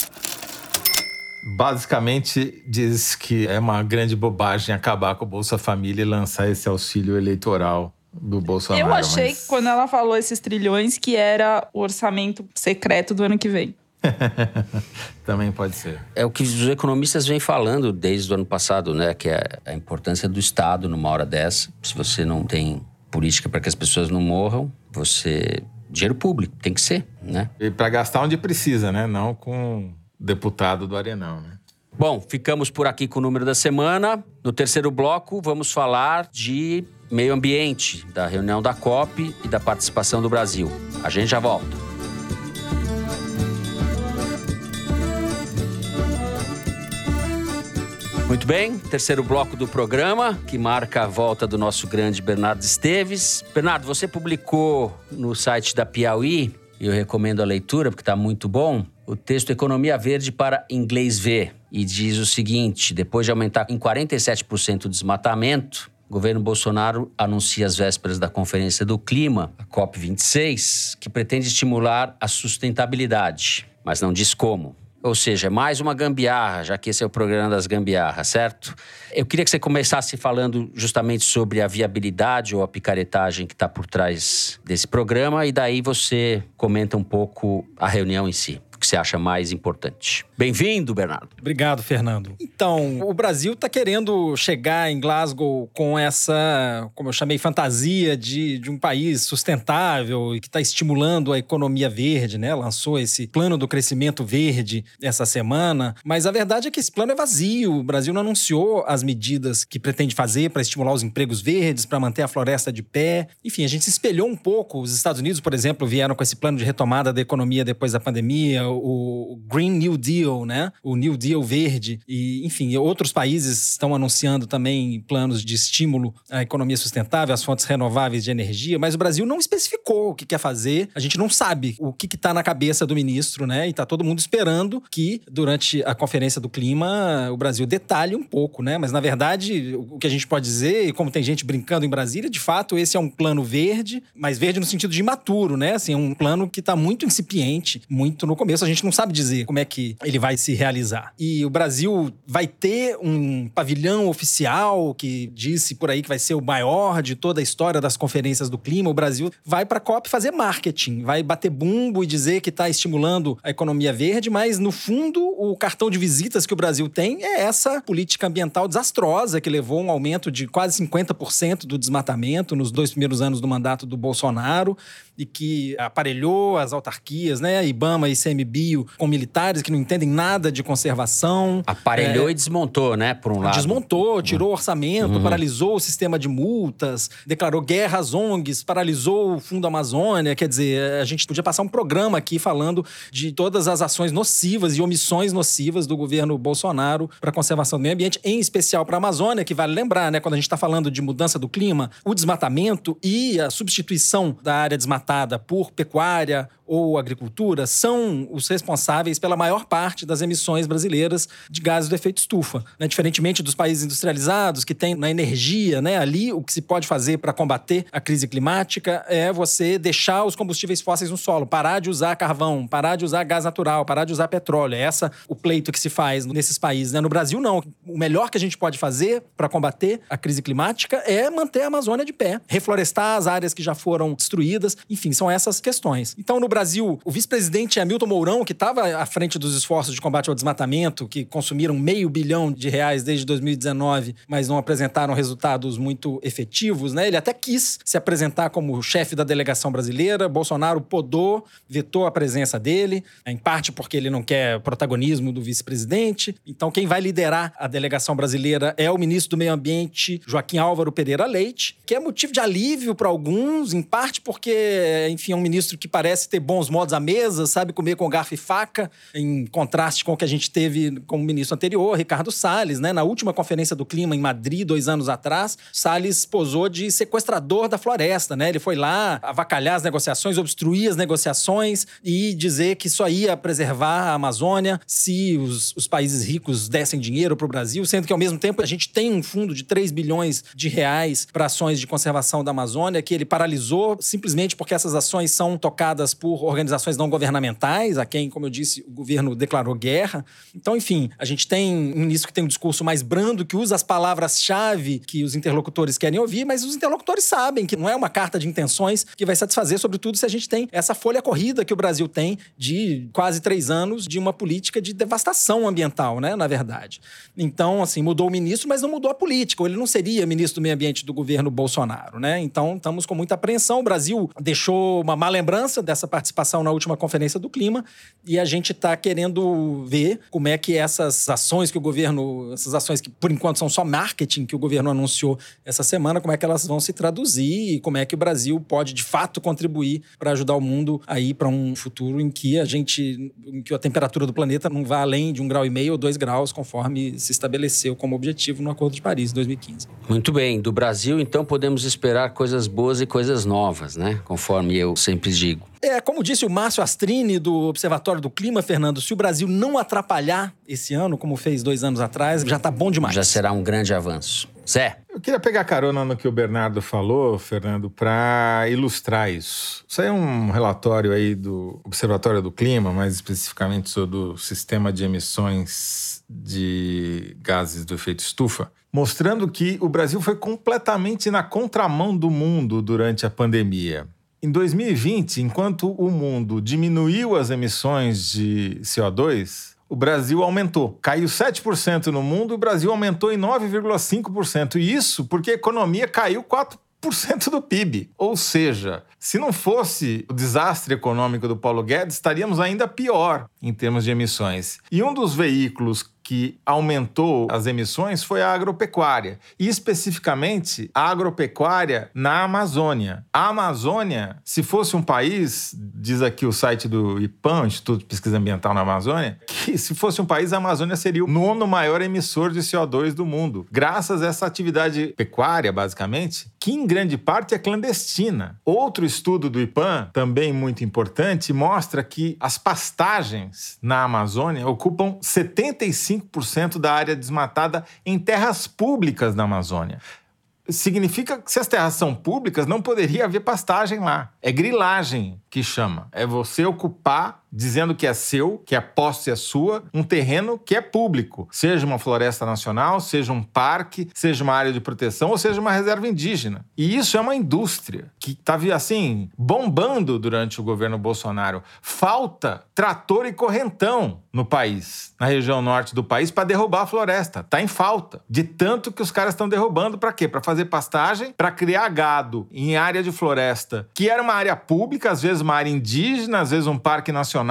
Basicamente diz que é uma grande bobagem acabar com o Bolsa Família e lançar esse auxílio eleitoral do Bolsonaro. Eu achei, mas... quando ela falou esses trilhões, que era o orçamento secreto do ano que vem. Também pode ser. É o que os economistas vêm falando desde o ano passado, né? Que é a importância do Estado numa hora dessa. Se você não tem política para que as pessoas não morram, você dinheiro público tem que ser, né? E para gastar onde precisa, né? Não com deputado do Arenão, né? Bom, ficamos por aqui com o número da semana. No terceiro bloco, vamos falar de meio ambiente, da reunião da COP e da participação do Brasil. A gente já volta. Muito bem, terceiro bloco do programa, que marca a volta do nosso grande Bernardo Esteves. Bernardo, você publicou no site da Piauí, e eu recomendo a leitura porque está muito bom, o texto Economia Verde para Inglês Ver. E diz o seguinte: depois de aumentar em 47% o desmatamento, o governo Bolsonaro anuncia às vésperas da Conferência do Clima, a COP26, que pretende estimular a sustentabilidade, mas não diz como. Ou seja, mais uma gambiarra, já que esse é o programa das gambiarras, certo? Eu queria que você começasse falando justamente sobre a viabilidade ou a picaretagem que está por trás desse programa, e daí você comenta um pouco a reunião em si você acha mais importante. Bem-vindo, Bernardo. Obrigado, Fernando. Então, o Brasil está querendo chegar em Glasgow com essa, como eu chamei, fantasia de, de um país sustentável e que está estimulando a economia verde, né? Lançou esse plano do crescimento verde essa semana. Mas a verdade é que esse plano é vazio. O Brasil não anunciou as medidas que pretende fazer para estimular os empregos verdes, para manter a floresta de pé. Enfim, a gente se espelhou um pouco. Os Estados Unidos, por exemplo, vieram com esse plano de retomada da economia depois da pandemia o Green New Deal, né? O New Deal verde. E, enfim, outros países estão anunciando também planos de estímulo à economia sustentável, às fontes renováveis de energia, mas o Brasil não especificou o que quer fazer. A gente não sabe o que está na cabeça do ministro, né? E está todo mundo esperando que, durante a conferência do clima, o Brasil detalhe um pouco, né? Mas, na verdade, o que a gente pode dizer, e como tem gente brincando em Brasília, de fato, esse é um plano verde, mas verde no sentido de imaturo, né? Assim, é um plano que está muito incipiente, muito no começo. A gente não sabe dizer como é que ele vai se realizar. E o Brasil vai ter um pavilhão oficial que disse por aí que vai ser o maior de toda a história das conferências do clima. O Brasil vai para a COP fazer marketing, vai bater bumbo e dizer que está estimulando a economia verde, mas no fundo o cartão de visitas que o Brasil tem é essa política ambiental desastrosa que levou um aumento de quase 50% do desmatamento nos dois primeiros anos do mandato do Bolsonaro e que aparelhou as autarquias, né, IBAMA e ICMBio, com militares que não entendem nada de conservação. Aparelhou é, e desmontou, né, por um lado. Desmontou, tirou orçamento, uhum. paralisou o sistema de multas, declarou guerra às ONGs, paralisou o Fundo Amazônia. Quer dizer, a gente podia passar um programa aqui falando de todas as ações nocivas e omissões nocivas do governo Bolsonaro para a conservação do meio ambiente, em especial para a Amazônia, que vale lembrar, né, quando a gente está falando de mudança do clima, o desmatamento e a substituição da área desmatada tratada por pecuária ou agricultura são os responsáveis pela maior parte das emissões brasileiras de gases do efeito estufa. Né? Diferentemente dos países industrializados, que têm na energia, né? ali o que se pode fazer para combater a crise climática é você deixar os combustíveis fósseis no solo, parar de usar carvão, parar de usar gás natural, parar de usar petróleo. É essa o pleito que se faz nesses países. Né? No Brasil, não. O melhor que a gente pode fazer para combater a crise climática é manter a Amazônia de pé, reflorestar as áreas que já foram destruídas. Enfim, são essas questões. Então, no Brasil, o vice-presidente Hamilton Mourão, que estava à frente dos esforços de combate ao desmatamento, que consumiram meio bilhão de reais desde 2019, mas não apresentaram resultados muito efetivos, né? Ele até quis se apresentar como chefe da delegação brasileira. Bolsonaro podou, vetou a presença dele, em parte porque ele não quer protagonismo do vice-presidente. Então, quem vai liderar a delegação brasileira é o ministro do Meio Ambiente, Joaquim Álvaro Pereira Leite, que é motivo de alívio para alguns, em parte porque, enfim, é um ministro que parece ter bons modos à mesa, sabe comer com garfo e faca, em contraste com o que a gente teve com o ministro anterior, Ricardo Salles, né? Na última conferência do clima em Madrid, dois anos atrás, Salles posou de sequestrador da floresta, né? Ele foi lá avacalhar as negociações, obstruir as negociações e dizer que só ia preservar a Amazônia se os, os países ricos dessem dinheiro para o Brasil, sendo que ao mesmo tempo a gente tem um fundo de 3 bilhões de reais para ações de conservação da Amazônia que ele paralisou simplesmente porque essas ações são tocadas por organizações não governamentais, a quem, como eu disse, o governo declarou guerra. Então, enfim, a gente tem um ministro que tem um discurso mais brando, que usa as palavras-chave que os interlocutores querem ouvir, mas os interlocutores sabem que não é uma carta de intenções que vai satisfazer, sobretudo se a gente tem essa folha corrida que o Brasil tem de quase três anos de uma política de devastação ambiental, né, na verdade. Então, assim, mudou o ministro, mas não mudou a política. Ele não seria ministro do meio ambiente do governo Bolsonaro, né? Então, estamos com muita apreensão. O Brasil deixou deixou uma má lembrança dessa participação na última conferência do clima e a gente está querendo ver como é que essas ações que o governo, essas ações que por enquanto são só marketing que o governo anunciou essa semana, como é que elas vão se traduzir e como é que o Brasil pode de fato contribuir para ajudar o mundo a ir para um futuro em que a gente, em que a temperatura do planeta não vá além de um grau e meio ou dois graus, conforme se estabeleceu como objetivo no Acordo de Paris de 2015. Muito bem, do Brasil então podemos esperar coisas boas e coisas novas, né? Conforme eu sempre digo. É, como disse o Márcio Astrini, do Observatório do Clima, Fernando, se o Brasil não atrapalhar esse ano, como fez dois anos atrás, já tá bom demais. Já será um grande avanço. Zé. Eu queria pegar carona no que o Bernardo falou, Fernando, para ilustrar isso. Isso aí é um relatório aí do Observatório do Clima, mais especificamente sobre o sistema de emissões de gases do efeito estufa, mostrando que o Brasil foi completamente na contramão do mundo durante a pandemia. Em 2020, enquanto o mundo diminuiu as emissões de CO2, o Brasil aumentou. Caiu 7% no mundo, o Brasil aumentou em 9,5%. E isso porque a economia caiu 4% do PIB. Ou seja, se não fosse o desastre econômico do Paulo Guedes, estaríamos ainda pior em termos de emissões. E um dos veículos que aumentou as emissões foi a agropecuária, e especificamente a agropecuária na Amazônia. A Amazônia, se fosse um país, diz aqui o site do IPAM, Instituto de Pesquisa Ambiental na Amazônia, que se fosse um país, a Amazônia seria o nono maior emissor de CO2 do mundo, graças a essa atividade pecuária, basicamente, que em grande parte é clandestina. Outro estudo do IPAM, também muito importante, mostra que as pastagens na Amazônia ocupam 75 25% da área desmatada em terras públicas da Amazônia. Significa que se as terras são públicas, não poderia haver pastagem lá. É grilagem que chama. É você ocupar dizendo que é seu, que a posse é sua, um terreno que é público, seja uma floresta nacional, seja um parque, seja uma área de proteção ou seja uma reserva indígena. E isso é uma indústria que está assim bombando durante o governo Bolsonaro. Falta trator e correntão no país, na região norte do país para derrubar a floresta. Tá em falta. De tanto que os caras estão derrubando para quê? Para fazer pastagem, para criar gado em área de floresta, que era uma área pública, às vezes uma área indígena, às vezes um parque nacional,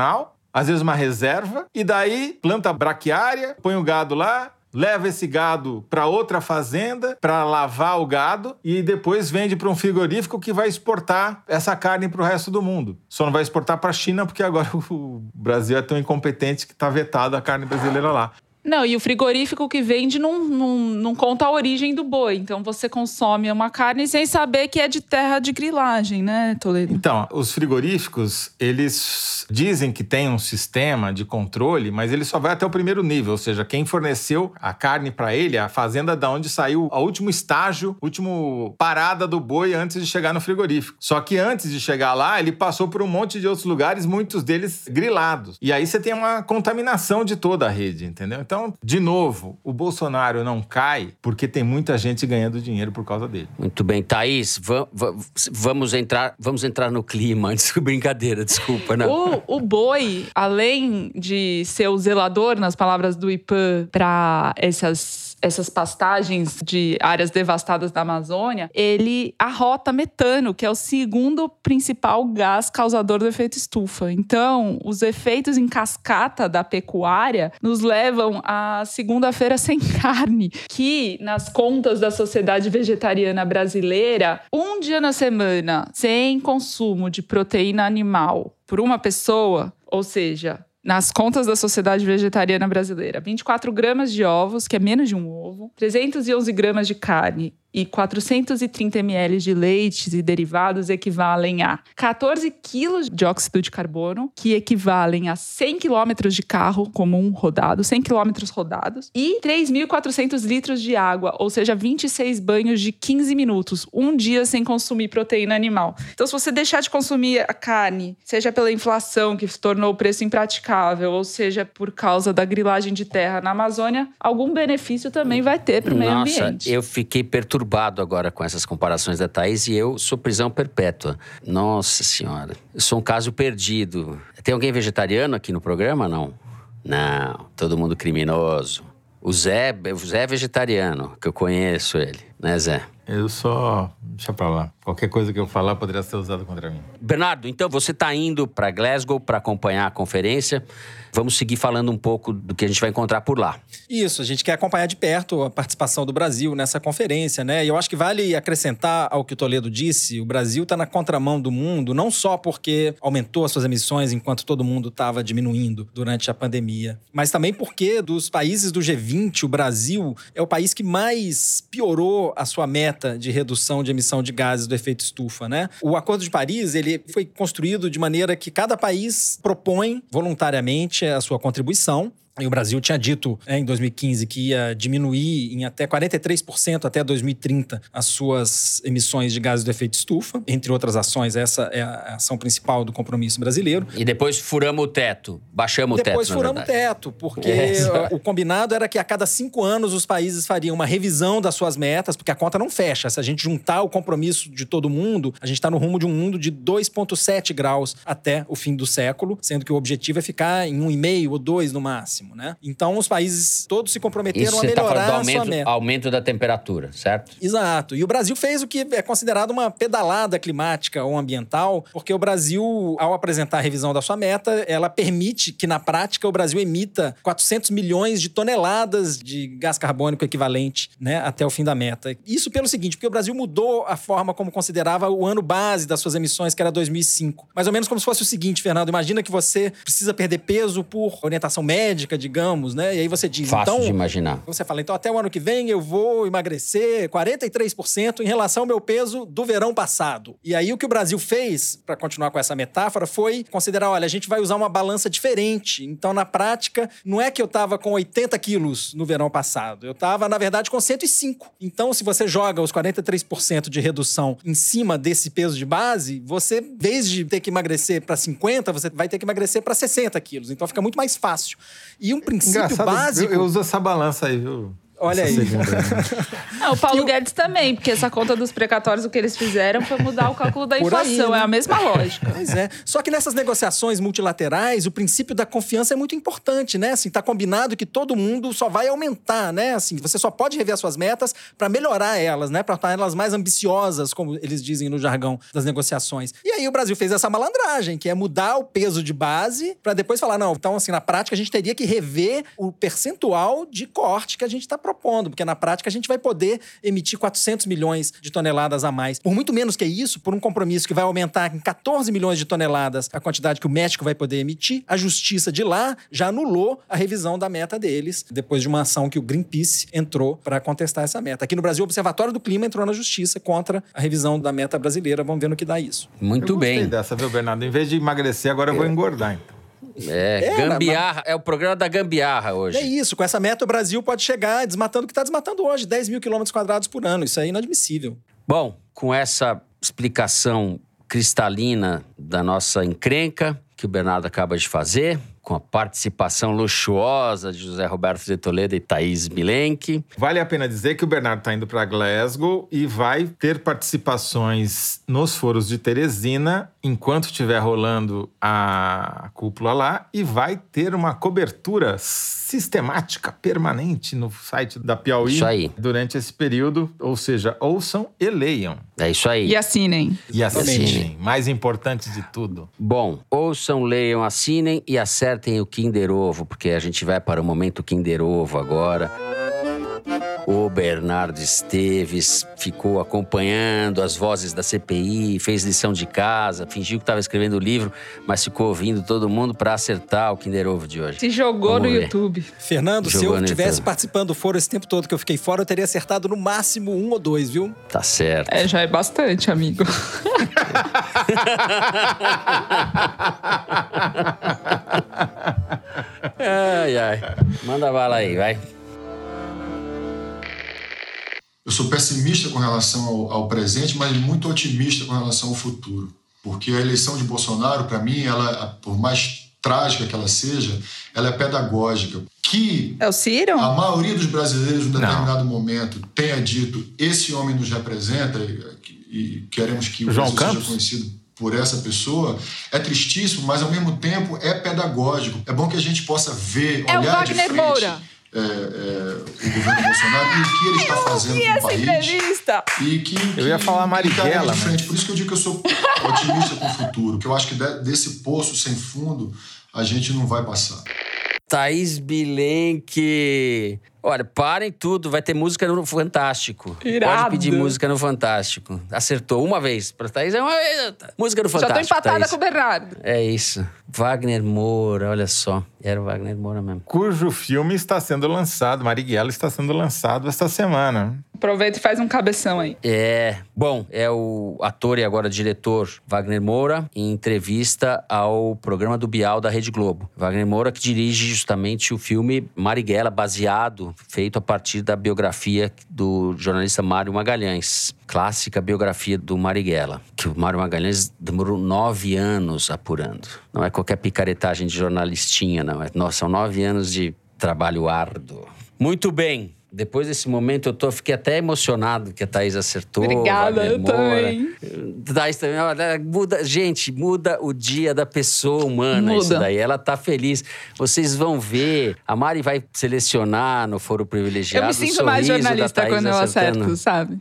às vezes uma reserva, e daí planta braquiária, põe o gado lá, leva esse gado para outra fazenda para lavar o gado e depois vende para um frigorífico que vai exportar essa carne para o resto do mundo. Só não vai exportar para a China porque agora o Brasil é tão incompetente que está vetado a carne brasileira lá. Não, e o frigorífico que vende não, não, não, conta a origem do boi. Então você consome uma carne sem saber que é de terra de grilagem, né, Toledo? Então, os frigoríficos, eles dizem que tem um sistema de controle, mas ele só vai até o primeiro nível. Ou seja, quem forneceu a carne para ele, a fazenda da onde saiu o último estágio, último parada do boi antes de chegar no frigorífico. Só que antes de chegar lá, ele passou por um monte de outros lugares, muitos deles grilados. E aí você tem uma contaminação de toda a rede, entendeu? Então, então, de novo, o Bolsonaro não cai porque tem muita gente ganhando dinheiro por causa dele. Muito bem. Thaís, vamos entrar, vamos entrar no clima antes brincadeira, desculpa, né? O, o boi, além de ser o zelador, nas palavras do IPAN, para essas essas pastagens de áreas devastadas da Amazônia, ele arrota metano, que é o segundo principal gás causador do efeito estufa. Então, os efeitos em cascata da pecuária nos levam à segunda-feira sem carne, que nas contas da Sociedade Vegetariana Brasileira, um dia na semana sem consumo de proteína animal por uma pessoa, ou seja, nas contas da Sociedade Vegetariana Brasileira, 24 gramas de ovos, que é menos de um ovo, 311 gramas de carne e 430 ml de leites e derivados equivalem a 14 quilos de óxido de carbono, que equivalem a 100 quilômetros de carro comum rodado, 100 quilômetros rodados, e 3.400 litros de água, ou seja, 26 banhos de 15 minutos, um dia sem consumir proteína animal. Então, se você deixar de consumir a carne, seja pela inflação que tornou o preço impraticável, ou seja por causa da grilagem de terra na Amazônia, algum benefício também vai ter para o meio ambiente. Eu fiquei perturbado perturbado agora com essas comparações da Thaís e eu sou prisão perpétua. Nossa Senhora, eu sou um caso perdido. Tem alguém vegetariano aqui no programa? Não. Não, todo mundo criminoso. O Zé, o Zé é vegetariano, que eu conheço ele, né, Zé? Eu só deixa pra lá. Qualquer coisa que eu falar poderia ser usada contra mim. Bernardo, então você está indo para Glasgow para acompanhar a conferência. Vamos seguir falando um pouco do que a gente vai encontrar por lá. Isso, a gente quer acompanhar de perto a participação do Brasil nessa conferência, né? E eu acho que vale acrescentar ao que o Toledo disse: o Brasil está na contramão do mundo, não só porque aumentou as suas emissões enquanto todo mundo estava diminuindo durante a pandemia, mas também porque dos países do G20, o Brasil é o país que mais piorou a sua meta de redução de emissão de gases do efeito estufa, né? O Acordo de Paris, ele foi construído de maneira que cada país propõe voluntariamente a sua contribuição e o Brasil tinha dito é, em 2015 que ia diminuir em até 43% até 2030 as suas emissões de gases do efeito estufa. Entre outras ações, essa é a ação principal do compromisso brasileiro. E depois furamos o teto, baixamos depois o teto. Depois furamos o teto, porque é. o combinado era que a cada cinco anos os países fariam uma revisão das suas metas, porque a conta não fecha. Se a gente juntar o compromisso de todo mundo, a gente está no rumo de um mundo de 2,7 graus até o fim do século, sendo que o objetivo é ficar em 1,5 ou 2 no máximo máximo, né? Então os países todos se comprometeram Isso a melhorar tá aumento, a sua meta. aumento da temperatura, certo? Exato. E o Brasil fez o que é considerado uma pedalada climática ou ambiental, porque o Brasil, ao apresentar a revisão da sua meta, ela permite que na prática o Brasil emita 400 milhões de toneladas de gás carbônico equivalente, né, até o fim da meta. Isso pelo seguinte, porque o Brasil mudou a forma como considerava o ano base das suas emissões, que era 2005. Mais ou menos como se fosse o seguinte, Fernando, imagina que você precisa perder peso por orientação médica digamos, né? E aí você diz, Fácil então, de imaginar. Você fala, então até o ano que vem eu vou emagrecer 43% em relação ao meu peso do verão passado. E aí o que o Brasil fez, para continuar com essa metáfora, foi considerar, olha, a gente vai usar uma balança diferente. Então, na prática, não é que eu tava com 80 quilos no verão passado. Eu tava, na verdade, com 105. Então, se você joga os 43% de redução em cima desse peso de base, você, em vez de ter que emagrecer para 50, você vai ter que emagrecer para 60 quilos. Então, fica muito mais fácil. E um princípio Engraçado, básico. Eu, eu uso essa balança aí, viu? Olha aí. Não, o Paulo Guedes também, porque essa conta dos precatórios, o que eles fizeram foi mudar o cálculo da inflação. Aí, né? É a mesma lógica. Pois é. Só que nessas negociações multilaterais, o princípio da confiança é muito importante, né? Assim, tá combinado que todo mundo só vai aumentar, né? Assim, você só pode rever as suas metas para melhorar elas, né? Para tornar elas mais ambiciosas, como eles dizem no jargão das negociações. E aí o Brasil fez essa malandragem, que é mudar o peso de base para depois falar, não, então assim, na prática a gente teria que rever o percentual de corte que a gente está propondo propondo, porque na prática a gente vai poder emitir 400 milhões de toneladas a mais. Por muito menos que isso, por um compromisso que vai aumentar em 14 milhões de toneladas a quantidade que o México vai poder emitir, a justiça de lá já anulou a revisão da meta deles, depois de uma ação que o Greenpeace entrou para contestar essa meta. Aqui no Brasil, o Observatório do Clima entrou na justiça contra a revisão da meta brasileira. Vamos ver no que dá isso. Muito eu bem. dessa, viu, Bernardo? Em vez de emagrecer, agora eu vou engordar, então. É, é gambiarra, mas... é o programa da gambiarra hoje. É isso, com essa meta o Brasil pode chegar desmatando o que está desmatando hoje, 10 mil quilômetros quadrados por ano. Isso é inadmissível. Bom, com essa explicação cristalina da nossa encrenca, que o Bernardo acaba de fazer, com a participação luxuosa de José Roberto de Toledo e Thaís Milenque. Vale a pena dizer que o Bernardo está indo para Glasgow e vai ter participações nos foros de Teresina enquanto estiver rolando a cúpula lá e vai ter uma cobertura sistemática, permanente no site da Piauí isso aí. durante esse período. Ou seja, ouçam e leiam. É isso aí. E assinem. E assinem. Mais importante de tudo. Bom, ouçam, leiam, assinem e acertem o Kinder Ovo, porque a gente vai para o momento Kinder Ovo agora. O Bernardo Esteves ficou acompanhando as vozes da CPI, fez lição de casa, fingiu que estava escrevendo o livro, mas ficou ouvindo todo mundo para acertar o Kinder Ovo de hoje. Se jogou Vamos no ver. YouTube. Fernando, jogou se eu tivesse participando do foro esse tempo todo que eu fiquei fora, eu teria acertado no máximo um ou dois, viu? Tá certo. É, já é bastante, amigo. ai, ai. Manda bala aí, vai. Eu sou pessimista com relação ao, ao, presente, mas muito otimista com relação ao futuro. Porque a eleição de Bolsonaro, para mim, ela, por mais trágica que ela seja, ela é pedagógica. Que é o Ciro? a maioria dos brasileiros, em determinado Não. momento, tenha dito esse homem nos representa e queremos que o João Brasil Campos? seja conhecido por essa pessoa é tristíssimo, mas ao mesmo tempo é pedagógico. É bom que a gente possa ver, é olhar o Wagner de frente. Moura. É, é, o governo Bolsonaro e o que ele está fazendo com o país. Entrevista. E que, que, eu ia falar Marighella, de frente. Por isso que eu digo que eu sou otimista com o futuro, que eu acho que desse poço sem fundo a gente não vai passar. Thaís Bilenque. Olha, parem tudo, vai ter música no Fantástico. Irado. Pode pedir música no Fantástico. Acertou uma vez. Pra Thaís é uma vez. Música no Fantástico. Já tô empatada Thaís. com o Bernardo. É isso. Wagner Moura, olha só. Era o Wagner Moura mesmo. Cujo filme está sendo lançado, Marighella está sendo lançado esta semana. Aproveita e faz um cabeção aí. É. Bom, é o ator e agora diretor Wagner Moura em entrevista ao programa do Bial da Rede Globo. Wagner Moura que dirige justamente o filme Marighella, baseado, feito a partir da biografia do jornalista Mário Magalhães. Clássica biografia do Marighella, que o Mário Magalhães demorou nove anos apurando. Não é qualquer picaretagem de jornalistinha, não. É, são nove anos de trabalho árduo. Muito bem. Depois desse momento, eu tô, fiquei até emocionado que a Thaís acertou. Obrigada, eu também. Thaís também, olha, muda, gente, muda o dia da pessoa humana muda. isso daí. Ela tá feliz. Vocês vão ver. A Mari vai selecionar no foro privilegiado. Eu me sinto mais jornalista quando eu acerto, sabe?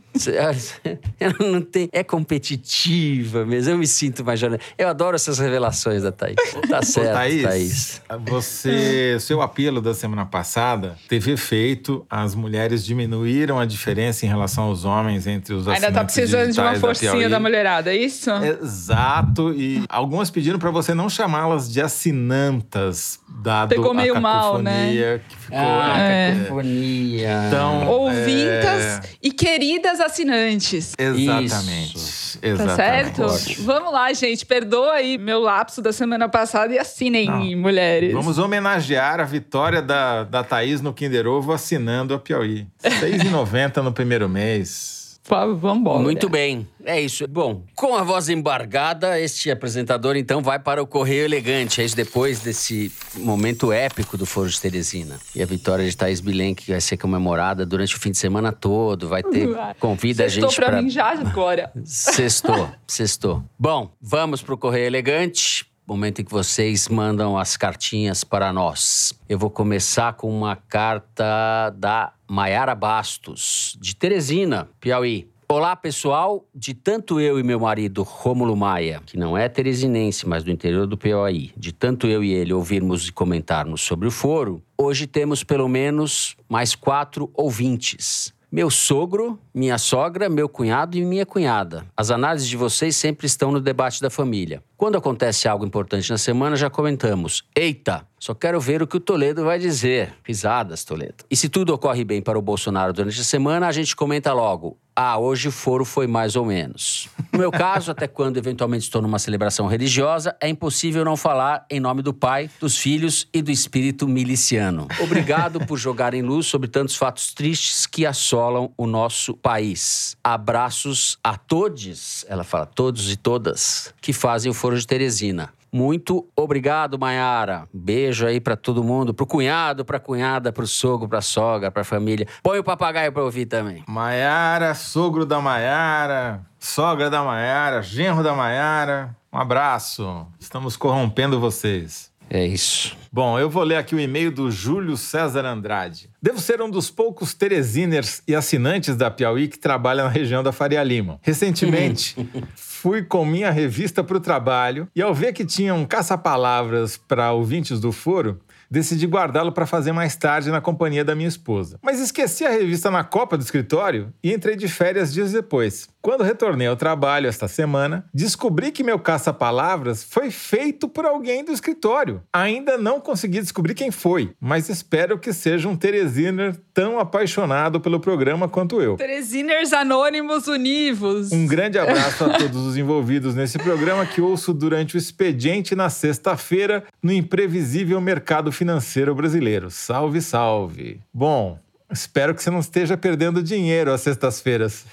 Ela não tem, é competitiva mesmo. Eu me sinto mais jornalista. Eu adoro essas revelações da Thaís. Tá certo, Ô, Thaís, Thaís. Você, seu apelo da semana passada teve efeito. As mulheres diminuíram a diferença em relação aos homens entre os Ainda tá precisando de uma forcinha da, da mulherada, é isso? Exato. E algumas pediram para você não chamá-las de assinantas, dado Pegou meio a mal, né? Que ficou, ah, é. cacofonia. Então, Ouvintas é... e queridas assinantes. Exatamente. Isso. Exatamente. Tá certo? Vamos lá, gente. Perdoa aí meu lapso da semana passada e assinem, não. mulheres. Vamos homenagear a vitória da, da Thaís no Kinder Ovo assinando a Piauí. R$ 6,90 no primeiro mês. Vamos embora. Muito bem. É isso. Bom, com a voz embargada, este apresentador então vai para o Correio Elegante. É isso depois desse momento épico do Foro de Teresina. E a vitória de Thaís Bilenque vai ser comemorada durante o fim de semana todo. Vai ter. Convida Sextou a gente pra para. mim já agora. Sextou, sextou. Bom, vamos pro Correio Elegante momento em que vocês mandam as cartinhas para nós. Eu vou começar com uma carta da Maiara Bastos, de Teresina, Piauí. Olá, pessoal. De tanto eu e meu marido Rômulo Maia, que não é teresinense, mas do interior do Piauí, de tanto eu e ele ouvirmos e comentarmos sobre o foro, hoje temos pelo menos mais quatro ouvintes. Meu sogro, minha sogra, meu cunhado e minha cunhada. As análises de vocês sempre estão no debate da família. Quando acontece algo importante na semana, já comentamos. Eita, só quero ver o que o Toledo vai dizer. Risadas, Toledo. E se tudo ocorre bem para o Bolsonaro durante a semana, a gente comenta logo. Ah, hoje o foro foi mais ou menos. No meu caso, até quando eventualmente estou numa celebração religiosa, é impossível não falar em nome do Pai, dos Filhos e do Espírito miliciano. Obrigado por jogar em luz sobre tantos fatos tristes que assolam o nosso país. Abraços a todos, ela fala, todos e todas, que fazem o foro de Teresina. Muito obrigado, Maiara. Beijo aí para todo mundo, pro cunhado, pra cunhada, pro sogro, pra sogra, pra família. Põe o papagaio pra ouvir também. Maiara, sogro da Maiara, sogra da Maiara, genro da Maiara. Um abraço. Estamos corrompendo vocês. É isso. Bom, eu vou ler aqui o e-mail do Júlio César Andrade. Devo ser um dos poucos teresiners e assinantes da Piauí que trabalha na região da Faria Lima. Recentemente, fui com minha revista para o trabalho e ao ver que tinha um caça-palavras para ouvintes do foro, decidi guardá-lo para fazer mais tarde na companhia da minha esposa. Mas esqueci a revista na copa do escritório e entrei de férias dias depois. Quando retornei ao trabalho esta semana, descobri que meu caça-palavras foi feito por alguém do escritório. Ainda não consegui descobrir quem foi, mas espero que seja um Teresiner tão apaixonado pelo programa quanto eu. Teresiners Anônimos Univos. Um grande abraço a todos os envolvidos nesse programa que ouço durante o expediente na sexta-feira no imprevisível mercado financeiro brasileiro. Salve, salve. Bom, Espero que você não esteja perdendo dinheiro às sextas-feiras.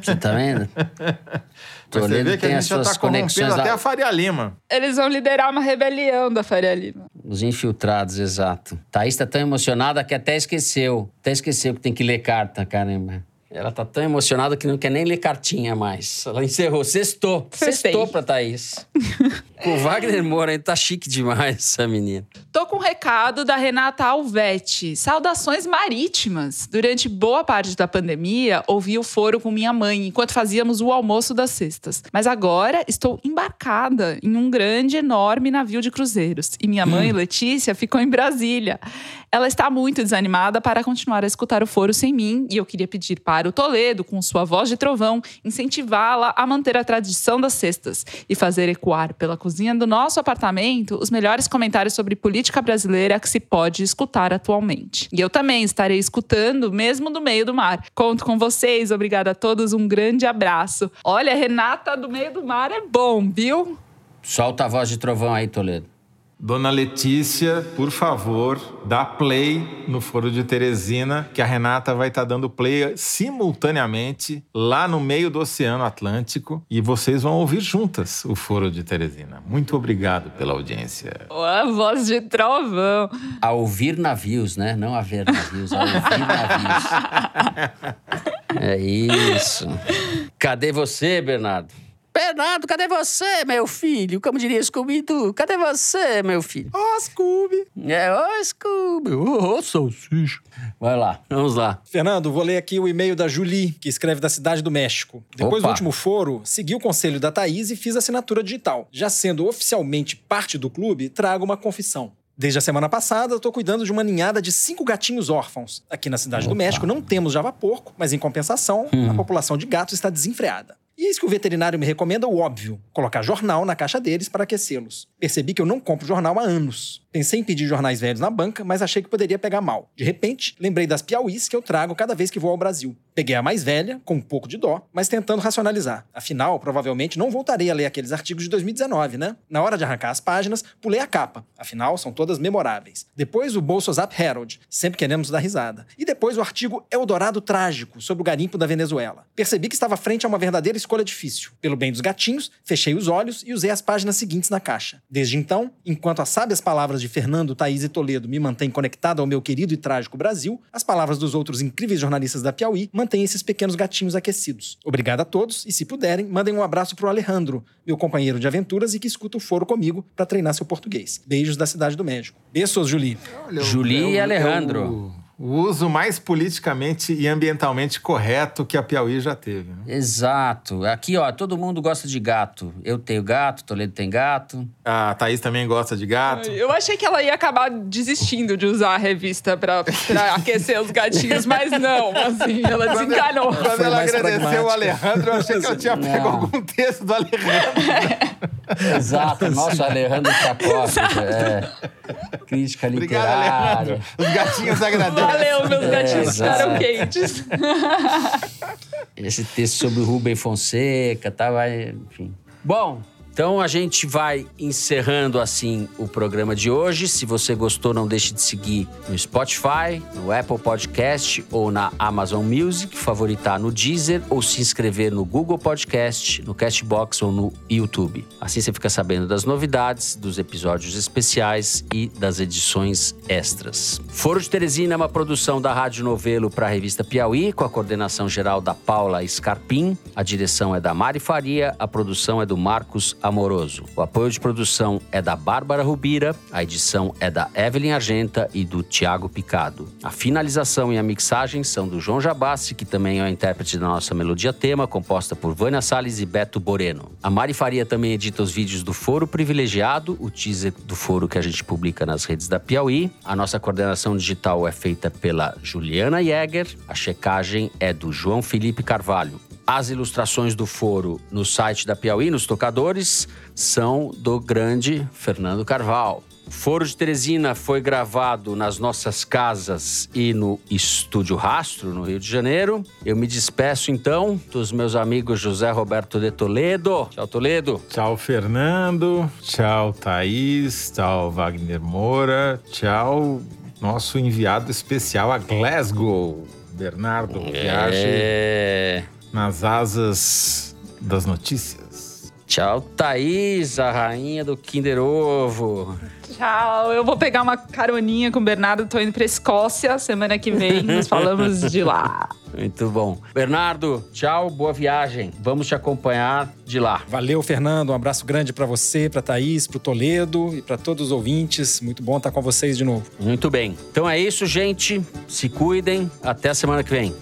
Você tá vendo? Você vê que a gente já tá corrompendo até a Faria Lima. Eles vão liderar uma rebelião da Faria Lima. Os infiltrados, exato. Thaís tá tão emocionada que até esqueceu. Até esqueceu que tem que ler carta, caramba. Ela tá tão emocionada que não quer nem ler cartinha mais. Ela encerrou. Sextou. Sextou pra Thaís. Com o Wagner Moura, tá chique demais essa menina. Tô com um recado da Renata Alvete. Saudações marítimas. Durante boa parte da pandemia, ouvi o foro com minha mãe enquanto fazíamos o almoço das sextas. Mas agora estou embarcada em um grande, enorme navio de cruzeiros. E minha mãe, hum. Letícia, ficou em Brasília. Ela está muito desanimada para continuar a escutar o foro sem mim e eu queria pedir para o Toledo, com sua voz de trovão, incentivá-la a manter a tradição das sextas e fazer ecoar pela cozinha do nosso apartamento os melhores comentários sobre política brasileira que se pode escutar atualmente. E eu também estarei escutando, mesmo do meio do mar. Conto com vocês, obrigada a todos, um grande abraço. Olha, Renata do meio do mar é bom, viu? Solta a voz de trovão aí, Toledo. Dona Letícia, por favor, dá play no Foro de Teresina, que a Renata vai estar tá dando play simultaneamente lá no meio do Oceano Atlântico e vocês vão ouvir juntas o Foro de Teresina. Muito obrigado pela audiência. A voz de trovão. A ouvir navios, né? Não a ver navios, a ouvir navios. é isso. Cadê você, Bernardo? Bernardo, cadê você, meu filho? Como diria Scooby-Doo, cadê você, meu filho? Ô, oh, Scooby! É, ô, oh, Scooby! Ô, oh, salsicha! Vai lá, vamos lá. Fernando, vou ler aqui o e-mail da Julie, que escreve da Cidade do México. Depois Opa. do último foro, segui o conselho da Thaís e fiz assinatura digital. Já sendo oficialmente parte do clube, trago uma confissão. Desde a semana passada, estou cuidando de uma ninhada de cinco gatinhos órfãos. Aqui na Cidade Opa. do México não temos java porco, mas em compensação, hum. a população de gatos está desenfreada. E eis que o veterinário me recomenda o óbvio: colocar jornal na caixa deles para aquecê-los. Percebi que eu não compro jornal há anos. Pensei em pedir jornais velhos na banca, mas achei que poderia pegar mal. De repente, lembrei das piauís que eu trago cada vez que vou ao Brasil. Peguei a mais velha, com um pouco de dó, mas tentando racionalizar. Afinal, provavelmente não voltarei a ler aqueles artigos de 2019, né? Na hora de arrancar as páginas, pulei a capa. Afinal, são todas memoráveis. Depois o Bolso Zap Herald, sempre queremos dar risada. E depois o artigo Eldorado Trágico, sobre o garimpo da Venezuela. Percebi que estava frente a uma verdadeira escolha difícil. Pelo bem dos gatinhos, fechei os olhos e usei as páginas seguintes na caixa. Desde então, enquanto as sábias palavras de Fernando, Thaís e Toledo me mantêm conectado ao meu querido e trágico Brasil, as palavras dos outros incríveis jornalistas da Piauí mantêm esses pequenos gatinhos aquecidos. Obrigado a todos e, se puderem, mandem um abraço pro Alejandro, meu companheiro de aventuras e que escuta o foro comigo para treinar seu português. Beijos da Cidade do México. Beijos, Julie. Julie e Alejandro. O uso mais politicamente e ambientalmente correto que a Piauí já teve. Né? Exato. Aqui, ó, todo mundo gosta de gato. Eu tenho gato, Toledo tem gato. A Thaís também gosta de gato. Eu achei que ela ia acabar desistindo de usar a revista pra, pra aquecer os gatinhos, mas não, assim, ela desencanou. Quando, quando ela agradeceu o Alejandro, eu achei que eu tinha pego algum texto do Alejandro. Exato, nosso Alejandro Chacópia, é. Crítica literária. Obrigado, Alejandro. Os gatinhos agradecem. Valeu, meus gatinhos é, ficaram quentes. Esse texto sobre o Rubem Fonseca, tá, vai, enfim. Bom, então a gente vai encerrando assim o programa de hoje. Se você gostou, não deixe de seguir no Spotify, no Apple Podcast ou na Amazon Music, favoritar no Deezer ou se inscrever no Google Podcast, no Castbox ou no YouTube. Assim você fica sabendo das novidades, dos episódios especiais e das edições extras. Foro de Teresina é uma produção da Rádio Novelo para a revista Piauí, com a coordenação geral da Paula Scarpim. A direção é da Mari Faria, a produção é do Marcos Amoroso. O apoio de produção é da Bárbara Rubira, a edição é da Evelyn Argenta e do Tiago Picado. A finalização e a mixagem são do João Jabassi, que também é o intérprete da nossa melodia tema, composta por Vânia Salles e Beto Boreno. A Mari Faria também edita os vídeos do Foro Privilegiado, o teaser do foro que a gente publica nas redes da Piauí. A nossa coordenação digital é feita pela Juliana Jäger, a checagem é do João Felipe Carvalho. As ilustrações do foro no site da Piauí, nos tocadores, são do grande Fernando Carvalho. O Foro de Teresina foi gravado nas nossas casas e no Estúdio Rastro, no Rio de Janeiro. Eu me despeço então dos meus amigos José Roberto de Toledo. Tchau, Toledo. Tchau, Fernando. Tchau, Thaís. Tchau, Wagner Moura. Tchau, nosso enviado especial a Glasgow, Bernardo. É... nas asas das notícias. Tchau, Thaís, a rainha do Kinder Ovo. Tchau, eu vou pegar uma caroninha com o Bernardo, tô indo pra Escócia semana que vem, nos falamos de lá. Muito bom. Bernardo, tchau, boa viagem. Vamos te acompanhar de lá. Valeu, Fernando. Um abraço grande para você, para Thaís, para o Toledo e para todos os ouvintes. Muito bom estar com vocês de novo. Muito bem. Então é isso, gente. Se cuidem. Até a semana que vem.